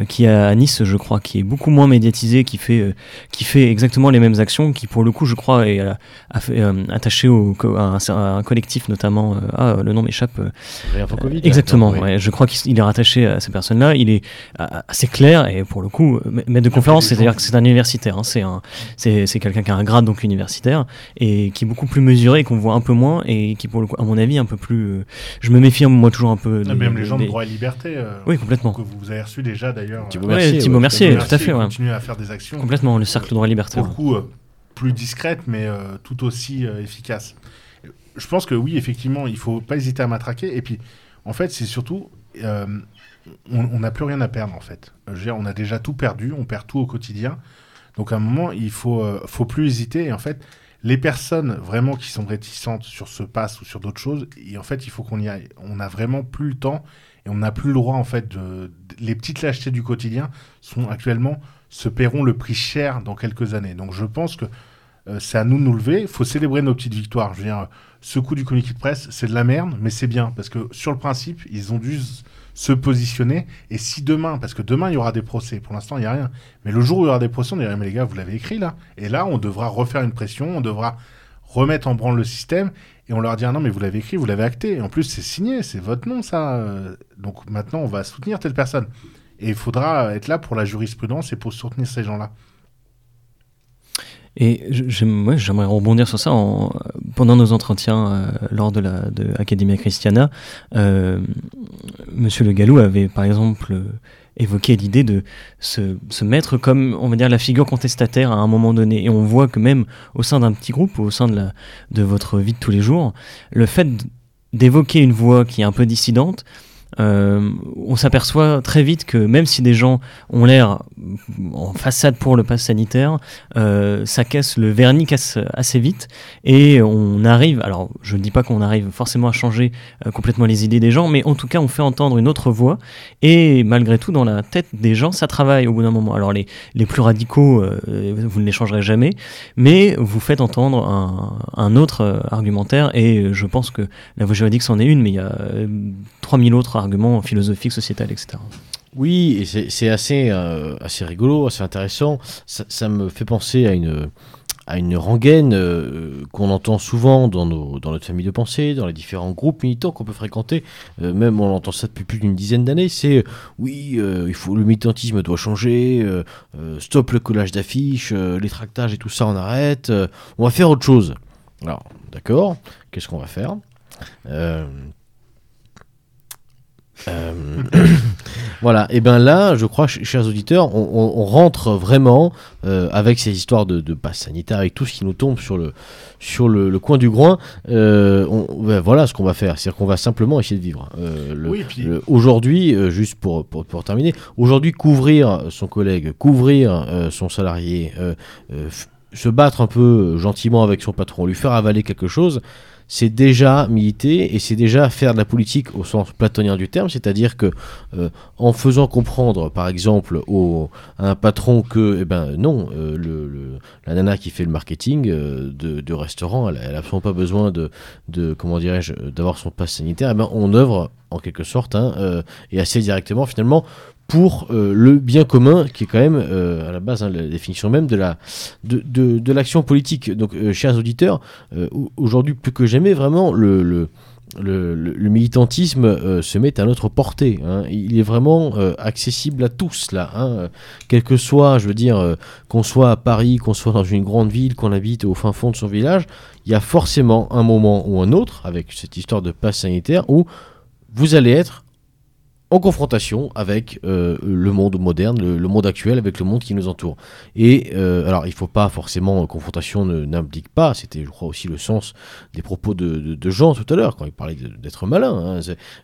euh, qui est à Nice, je crois, qui est beaucoup moins médiatisé, qui fait, euh, qui fait exactement les mêmes actions, qui pour le coup, je crois, est euh, a fait, euh, attaché au, à, un, à un collectif notamment. euh, ah, le nom m'échappe. euh, exactement. là, oui. ouais, je crois qu'il il est rattaché à ces personnes-là. Il est assez clair et pour le coup, maître de conférence, c'est-à-dire que c'est un universitaire. hein, c'est un, c'est quelqu'un qui a un grade donc universitaire et qui est beaucoup plus mesuré, qu'on voit un peu moins et qui pour le coup, à mon avis, un peu plus. euh, je me méfie moi toujours un peu. Ah, des- Même les gens de droit et liberté. euh, Oui, complètement. Que vous avez reçu déjà d'ailleurs. Thibaut euh, Ouais, Mercier, Thibaut Mercier, tout à fait. ouais. continue à faire des actions. Complètement, le cercle droit et liberté. pour ouais. le coup, euh, plus discrète, mais euh, tout aussi euh, efficace. Je pense que oui, effectivement, il faut pas hésiter à matraquer. Et puis, en fait, c'est surtout, euh, on n'a plus rien à perdre, en fait. Je veux dire, on a déjà tout perdu, on perd tout au quotidien. Donc, à un moment, il faut, euh, faut plus hésiter. Et en fait, les personnes vraiment qui sont réticentes sur ce pass ou sur d'autres choses, et en fait, il faut qu'on y aille. On n'a vraiment plus le temps et on n'a plus le droit, en fait, de, les petites lâchetés du quotidien sont actuellement se paieront le prix cher dans quelques années. Donc, je pense que euh, c'est à nous de nous lever. Il faut célébrer nos petites victoires. Je veux dire, ce coup du communiqué de presse, c'est de la merde, mais c'est bien parce que sur le principe, ils ont dû se positionner. Et si demain, parce que demain il y aura des procès, pour l'instant il n'y a rien, mais le jour où il y aura des procès, on dirait mais les gars, vous l'avez écrit là. Et là, on devra refaire une pression, on devra remettre en branle le système et on leur dit ah non mais vous l'avez écrit, vous l'avez acté. Et en plus c'est signé, c'est votre nom ça. euh, Donc maintenant on va soutenir telle personne. Et il faudra être là pour la jurisprudence et pour soutenir ces gens-là. Et je- j'aime- ouais, j'aimerais rebondir sur ça. En, pendant nos entretiens euh, lors de la de Academia Christiana, euh, Monsieur Le Gallou avait par exemple euh, évoqué l'idée de se, se mettre comme, on va dire, la figure contestataire à un moment donné. Et on voit que même au sein d'un petit groupe, au sein de, la, de votre vie de tous les jours, le fait d'évoquer une voix qui est un peu dissidente, euh, on s'aperçoit très vite que même si des gens ont l'air en façade pour le pass sanitaire, euh, ça casse le vernis casse assez vite et on arrive. Alors, je ne dis pas qu'on arrive forcément à changer euh, complètement les idées des gens, mais en tout cas, on fait entendre une autre voix et malgré tout, dans la tête des gens, ça travaille au bout d'un moment. Alors, les, les plus radicaux, vous ne les changerez jamais, mais vous faites entendre un, autre argumentaire et je pense que la voie juridique c'en est une, mais il y a euh, 3000 autres arguments philosophiques, sociétals, etc. Oui, et c'est assez, euh, assez rigolo, assez intéressant. Ça, me fait penser à une, à une rengaine euh, qu'on entend souvent dans, nos, dans notre famille de pensée, dans les différents groupes militants qu'on peut fréquenter. Euh, même on entend ça depuis plus d'une dizaine d'années. C'est oui, il faut le militantisme doit changer. stop le collage d'affiches, les tractages et tout ça, on arrête. on va faire autre chose. Alors, d'accord. Qu'est-ce qu'on va faire? Euh, Voilà, et bien là, je crois, ch- chers auditeurs, on, on- on rentre vraiment euh, avec ces histoires de, de passe sanitaire, avec tout ce qui nous tombe sur le, sur le, le coin du groin. Euh, on- ben voilà ce qu'on va faire, c'est-à-dire qu'on va simplement essayer de vivre. Le- Oui, puis- aujourd'hui, juste pour, pour, pour terminer, aujourd'hui, couvrir son collègue, couvrir son salarié, se battre un peu gentiment avec son patron, lui faire avaler quelque chose, c'est déjà militer et c'est déjà faire de la politique au sens platonien du terme, c'est-à-dire que euh, en faisant comprendre, par exemple, au, à un patron que, eh ben non, euh, le, le- la nana qui fait le marketing euh, de, de restaurant, elle, elle a absolument pas besoin de, de comment dirais-je, d'avoir son pass sanitaire. Eh ben, on œuvre en quelque sorte hein, euh, et assez directement finalement pour euh, le bien commun qui est quand même euh, à la base hein, la définition même de la de, de, de l'action politique. Donc, euh, chers auditeurs, euh, au- aujourd'hui plus que jamais, vraiment le, le le, le- militantisme euh, se met à notre portée. hein. Il est vraiment euh, accessible à tous, là. hein. Quel que soit, je veux dire, euh, qu'on soit à Paris, qu'on soit dans une grande ville, qu'on habite au fin fond de son village, il y a forcément un moment ou un autre, avec cette histoire de passe sanitaire, où vous allez être en confrontation avec euh, le monde moderne, le, monde actuel, avec le monde qui nous entoure. Et euh, alors, il faut pas forcément confrontation ne- n'implique pas. C'était, je crois, aussi le sens des propos de, de, de Jean tout à l'heure quand il parlait d'être malin. hein.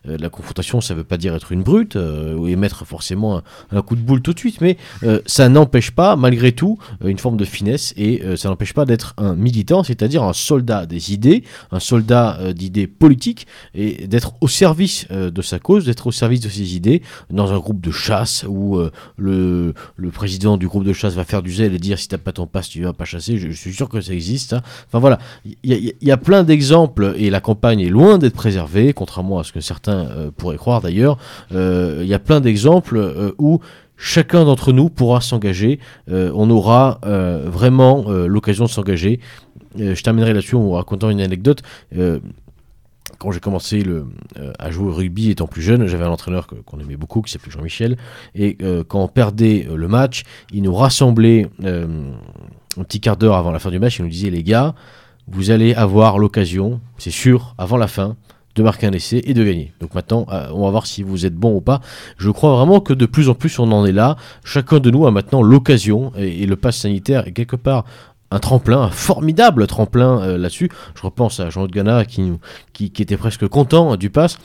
Euh, la confrontation, ça veut pas dire être une brute euh, ou émettre forcément un, coup de boule tout de suite, mais euh, ça n'empêche pas, malgré tout, euh, une forme de finesse et euh, ça n'empêche pas d'être un militant, c'est-à-dire un soldat des idées, un soldat euh, d'idées politiques et d'être au service euh, de sa cause, d'être au service de ses idées dans un groupe de chasse où euh, le, président du groupe de chasse va faire du zèle et dire si t'as pas ton passe tu vas pas chasser. Je, suis sûr que ça existe. hein. Enfin voilà, il y, a- plein d'exemples et la campagne est loin d'être préservée, contrairement à ce que certains euh, pourraient croire d'ailleurs. Euh, Il y a plein d'exemples où chacun d'entre nous pourra s'engager. On aura vraiment l'occasion de s'engager. Je terminerai là-dessus en vous racontant une anecdote. J'ai commencé euh, à jouer au rugby étant plus jeune, j'avais un entraîneur qu'on aimait beaucoup qui s'appelait Jean-Michel. Et euh, quand on perdait euh, le match, il nous rassemblait un petit quart d'heure avant la fin du match. Il nous disait les gars, vous allez avoir l'occasion, c'est sûr, avant la fin, de marquer un essai et de gagner. Donc maintenant, on va voir si vous êtes bon ou pas. Je crois vraiment que de plus en plus on en est là. Chacun de nous a maintenant l'occasion, et, et le pass sanitaire est quelque part un tremplin, un formidable tremplin euh, là-dessus. Je repense à Jean-Claude Gana qui, était presque content du pass.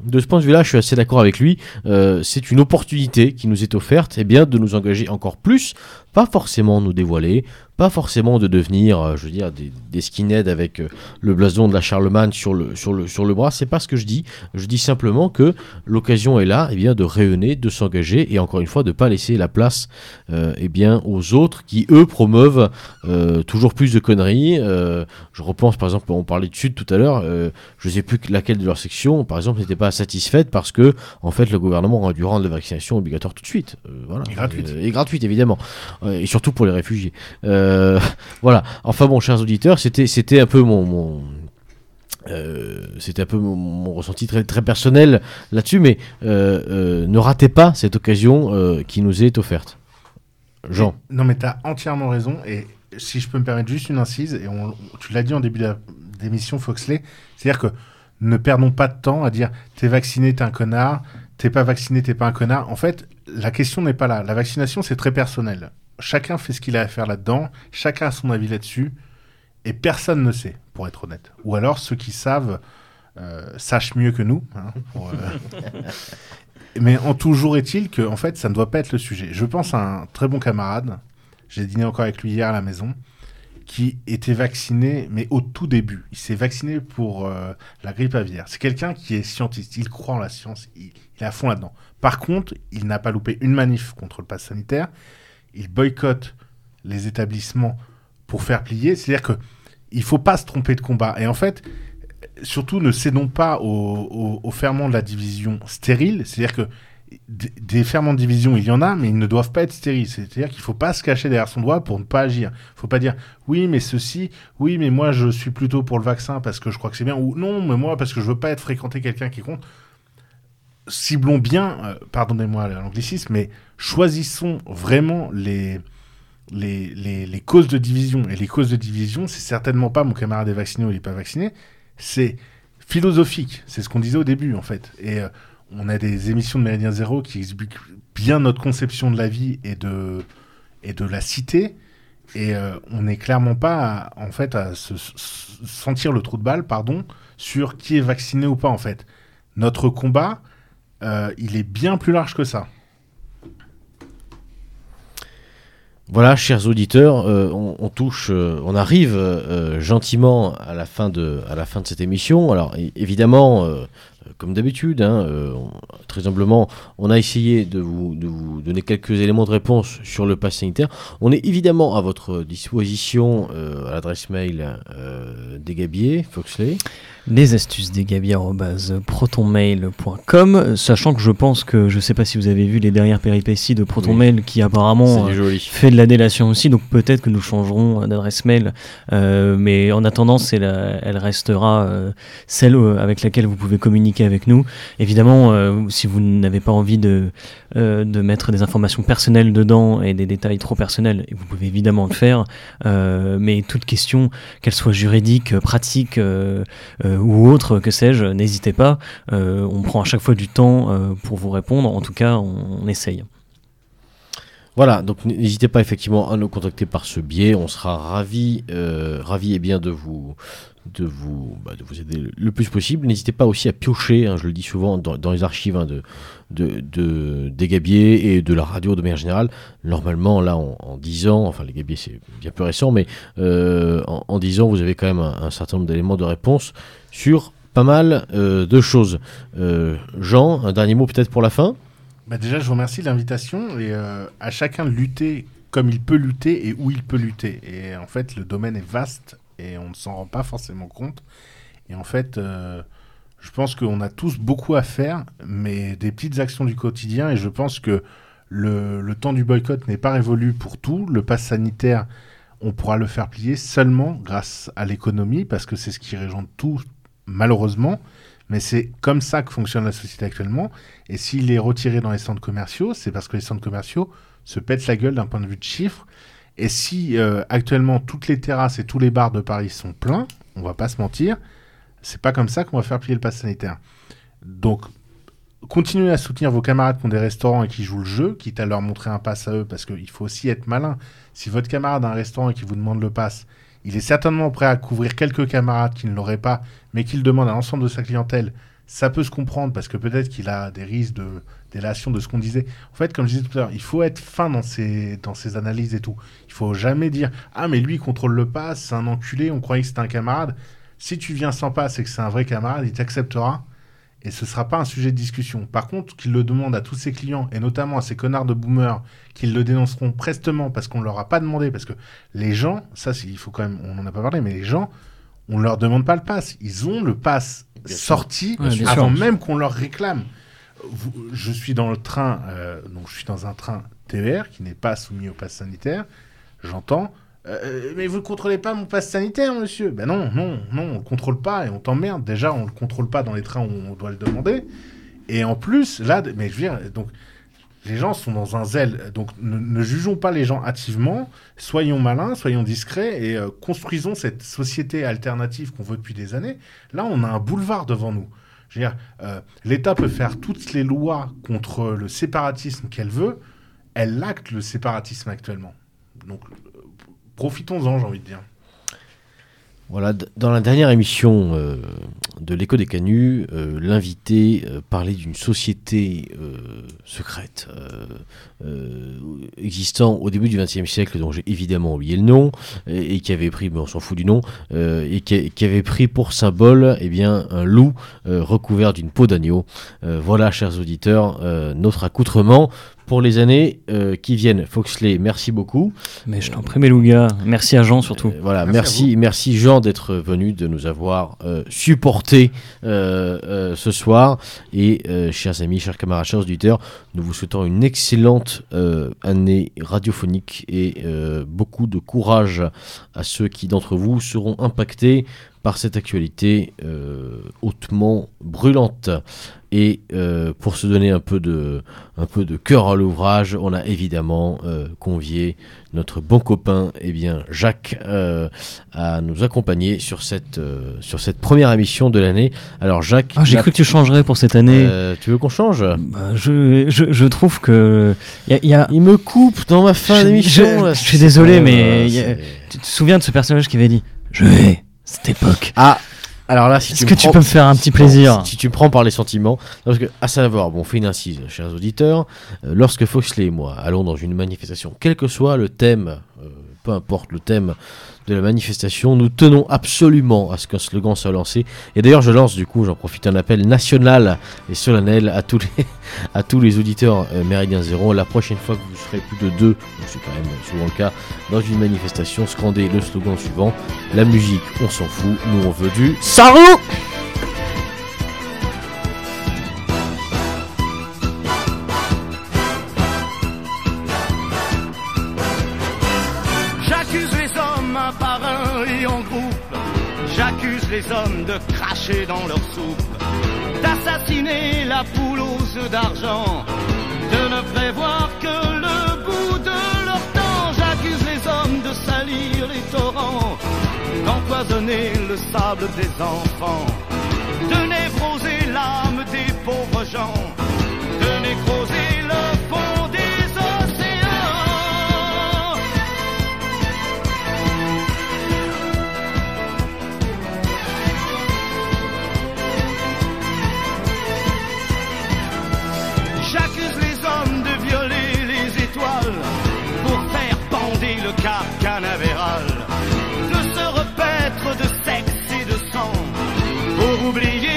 De ce point de vue-là, je suis assez d'accord avec lui. Euh, c'est une opportunité qui nous est offerte, eh bien, de nous engager encore plus, pas forcément nous dévoiler, pas forcément de devenir, euh, je veux dire, des, des skinheads avec euh, le blason de la Charlemagne sur le, sur le, sur le bras. C'est pas ce que je dis. Je dis simplement que l'occasion est là, eh bien, de rayonner, de s'engager et encore une fois de pas laisser la place, euh, eh bien, aux autres qui eux promeuvent euh, toujours plus de conneries. Euh, je repense par exemple, on parlait de Sud tout à l'heure. je sais plus laquelle de leur section, par exemple, n'était pas satisfaite parce que en fait le gouvernement aurait dû rendre la vaccination obligatoire tout de suite. Voilà. Et gratuite. Et gratuite évidemment. Et surtout pour les réfugiés. Euh, voilà. Enfin bon, chers auditeurs, c'était c'était un peu mon, mon euh, c'était un peu mon, ressenti très, très personnel là-dessus, mais euh, euh, ne ratez pas cette occasion euh, qui nous est offerte. Jean. Non, mais tu as entièrement raison. Et si je peux me permettre juste une incise, et on, tu l'as dit en début d'émission, Foxley, c'est-à-dire que ne perdons pas de temps à dire t'es vacciné, t'es un connard, t'es pas vacciné, t'es pas un connard. En fait, la question n'est pas là. La vaccination, c'est très personnel. Chacun fait ce qu'il a à faire là-dedans, chacun a son avis là-dessus, et personne ne sait, pour être honnête. Ou alors ceux qui savent euh, sachent mieux que nous. hein, pour, euh, Mais en toujours est-il que, en fait, ça ne doit pas être le sujet. Je pense à un très bon camarade, j'ai dîné encore avec lui hier à la maison, qui était vacciné, mais au tout début. Il s'est vacciné pour euh, la grippe aviaire. C'est quelqu'un qui est scientiste, il croit en la science, il, il est à fond là-dedans. Par contre, il n'a pas loupé une manif contre le pass sanitaire, il boycotte les établissements pour faire plier. C'est-à-dire que il faut pas se tromper de combat. Et en fait, surtout ne cédons pas au, ferment de la division stérile. C'est-à-dire que des ferments de division, il y en a, mais ils ne doivent pas être stériles. C'est-à-dire qu'il ne faut pas se cacher derrière son doigt pour ne pas agir. Il ne faut pas dire oui, mais ceci, oui, mais moi je suis plutôt pour le vaccin parce que je crois que c'est bien, ou non, mais moi parce que je veux pas être fréquenté quelqu'un qui compte. Ciblons bien, euh, pardonnez-moi l'anglicisme, mais choisissons vraiment les, les, les, causes de division. Et les causes de division, c'est certainement pas mon camarade est vacciné ou il n'est pas vacciné, c'est philosophique. C'est ce qu'on disait au début, en fait. Et euh, on a des émissions de Méridien Zéro qui expliquent bien notre conception de la vie et de, et de la cité. Et euh, on n'est clairement pas, à, en fait, à se, sentir le trou de balle, pardon, sur qui est vacciné ou pas, en fait. Notre combat, euh, il est bien plus large que ça. Voilà, chers auditeurs, euh, on, touche, on arrive gentiment à la fin de, à la fin de cette émission. Alors évidemment, comme d'habitude, hein, euh, très humblement, on a essayé de vous, de vous, donner quelques éléments de réponse sur le pass sanitaire. On est évidemment à votre disposition euh, à l'adresse mail euh, des Gabiers, Foxley les astuces des protonmail.com, sachant que je pense que, je sais pas si vous avez vu les dernières péripéties de ProtonMail qui apparemment euh, fait de la délation aussi, donc peut-être que nous changerons d'adresse mail, euh, mais en attendant, c'est elle restera euh, celle avec laquelle vous pouvez communiquer avec nous. Évidemment, si vous n'avez pas envie de, de mettre des informations personnelles dedans et des détails trop personnels, vous pouvez évidemment le faire, mais toute question, qu'elle soit juridique, pratique, ou autre, que sais-je, n'hésitez pas. Euh, on prend à chaque fois du temps euh, pour vous répondre. En tout cas, on, essaye. Voilà, donc n'hésitez pas effectivement à nous contacter par ce biais. On sera ravis, euh, ravis et eh bien de vous, de vous, bah, de vous aider le plus possible. N'hésitez pas aussi à piocher, hein, je le dis souvent, dans, les archives hein, de, de, des Gabiers et de la radio de manière générale. Normalement, là, en, 10 ans, enfin les Gabiers c'est bien plus récent, mais euh, en, 10 ans, vous avez quand même un, certain nombre d'éléments de réponse sur pas mal euh, de choses. Euh, Jean, un dernier mot peut-être pour la fin? Bah Déjà, je vous remercie de l'invitation et à chacun de lutter comme il peut lutter et où il peut lutter. Et en fait, le domaine est vaste et on ne s'en rend pas forcément compte. Et en fait, euh, je pense qu'on a tous beaucoup à faire, mais des petites actions du quotidien. Et je pense que le, le temps du boycott n'est pas révolu pour tout. Le pass sanitaire, on pourra le faire plier seulement grâce à l'économie, parce que c'est ce qui régente tout, malheureusement. Mais c'est comme ça que fonctionne la société actuellement. Et s'il est retiré dans les centres commerciaux, c'est parce que les centres commerciaux se pètent la gueule d'un point de vue de chiffres et si euh, actuellement toutes les terrasses et tous les bars de Paris sont pleins, on va pas se mentir, c'est pas comme ça qu'on va faire plier le pass sanitaire. Donc, continuez à soutenir vos camarades qui ont des restaurants et qui jouent le jeu, quitte à leur montrer un pass à eux, parce qu'il faut aussi être malin. Si votre camarade a un restaurant et qui vous demande le pass, il est certainement prêt à couvrir quelques camarades qui ne l'auraient pas, mais qui le demandent à l'ensemble de sa clientèle. Ça peut se comprendre parce que peut-être qu'il a des risques de délation de ce qu'on disait. En fait, comme je disais tout à l'heure, il faut être fin dans ses, dans ses analyses et tout. Il faut jamais dire Ah, mais lui, il contrôle le pass, c'est un enculé, on croyait que c'était un camarade. Si tu viens sans passe et que c'est un vrai camarade, il t'acceptera et ce ne sera pas un sujet de discussion. Par contre, qu'il le demande à tous ses clients et notamment à ces connards de boomers qu'ils le dénonceront prestement parce qu'on ne leur a pas demandé, parce que les gens, ça, il faut quand même, on n'en a pas parlé, mais les gens, on ne leur demande pas le pass. Ils ont le pass sorti avant même qu'on leur réclame je suis dans le train, euh, donc je suis dans un train TER qui n'est pas soumis au pass sanitaire. J'entends. Euh, mais vous ne contrôlez pas mon pass sanitaire, monsieur Ben non, non, non, on le contrôle pas et on t'emmerde. Déjà, on le contrôle pas dans les trains où on doit le demander. Et en plus, là, mais je veux dire, donc les gens sont dans un zèle. Donc ne, jugeons pas les gens hâtivement. Soyons malins, soyons discrets et euh, construisons cette société alternative qu'on veut depuis des années. Là, on a un boulevard devant nous. Je veux dire, euh, l'État peut faire toutes les lois contre le séparatisme qu'elle veut. Elle acte le séparatisme actuellement. Donc, euh, profitons-en, j'ai envie de dire. Voilà, dans la dernière émission euh, de l'écho des canuts, euh, l'invité euh, parlait d'une société secrète existant au début du XXe siècle, dont j'ai évidemment oublié le nom, et, qui avait pris, on s'en fout du nom, et qui, avait pris pour symbole eh bien, un loup recouvert d'une peau d'agneau. voilà, chers auditeurs, notre accoutrement pour les années euh, qui viennent. Foxley, merci beaucoup. Mais je t'en prie, Melouga. Merci à Jean surtout. Euh, voilà, merci, merci, Jean d'être venu, de nous avoir euh, supporté ce soir. Et chers amis, chers camarades, chers auditeurs, nous vous souhaitons une excellente année radiophonique et beaucoup de courage à ceux qui d'entre vous seront impactés par cette actualité hautement brûlante. Et euh, pour se donner un peu de, un peu de cœur à l'ouvrage, on a évidemment euh, convié notre bon copain, eh bien Jacques, euh, à nous accompagner sur cette, sur cette première émission de l'année. Alors Jacques, Ah, j'ai cru que tu changerais pour cette année. Tu veux qu'on change? Bah, je, je, je trouve que. y a- y a- Il me coupe dans ma fin d'émission. je- suis désolé, mais a- tu te souviens de ce personnage qui avait dit Je hais cette époque. Ah alors là, si Est-ce tu que tu prends- peux me faire un petit plaisir Si tu prends par les sentiments, parce que, à savoir, bon, on fait une incise, chers auditeurs, euh, lorsque Foxley et moi allons dans une manifestation, quel que soit le thème, euh, peu importe le thème de la manifestation, nous tenons absolument à ce qu'un slogan soit lancé. Et d'ailleurs, je lance du coup, j'en profite, un appel national et solennel à tous les, à tous les auditeurs euh, Méridien Zéro. La prochaine fois que vous serez plus de deux, c'est quand même souvent le cas, dans une manifestation, scandez le slogan suivant La musique, on s'en fout, nous on veut du SAROU hommes de cracher dans leur soupe, d'assassiner la poule aux œufs d'argent, de ne prévoir que le bout de leur temps. J'accuse les hommes de salir les torrents, d'empoisonner le sable des enfants, de névroser l'âme des pauvres gens, de nécroser le cap canavéral, de se repaître de sexe et de sang, pour oublier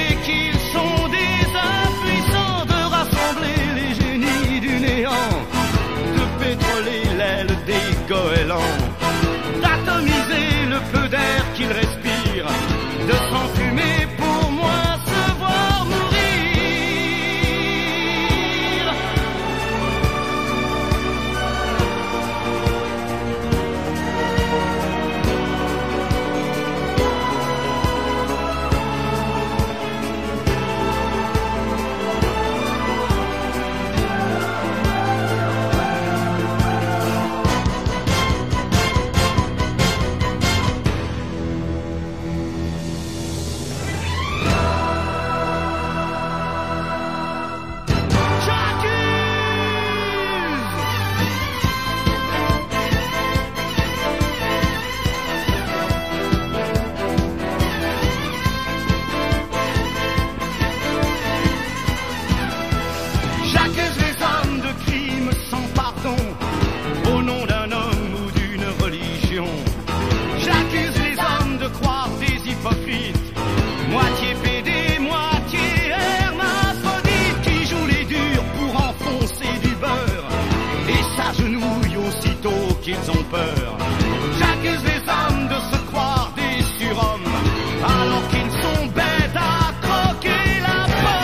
J'accuse les hommes de se croire des surhommes alors qu'ils sont bêtes à croquer la pomme.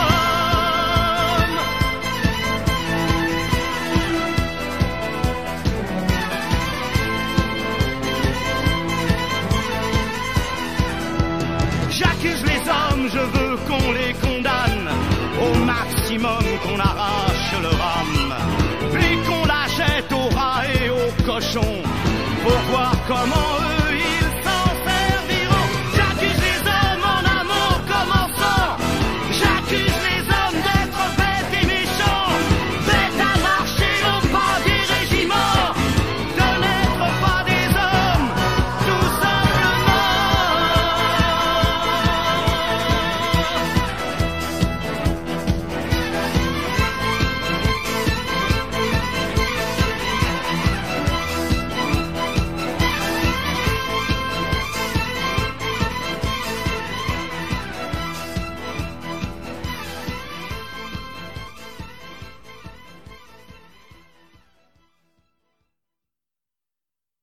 J'accuse les hommes, je veux qu'on les condamne au maximum qu'on arrache cochons pour voir comment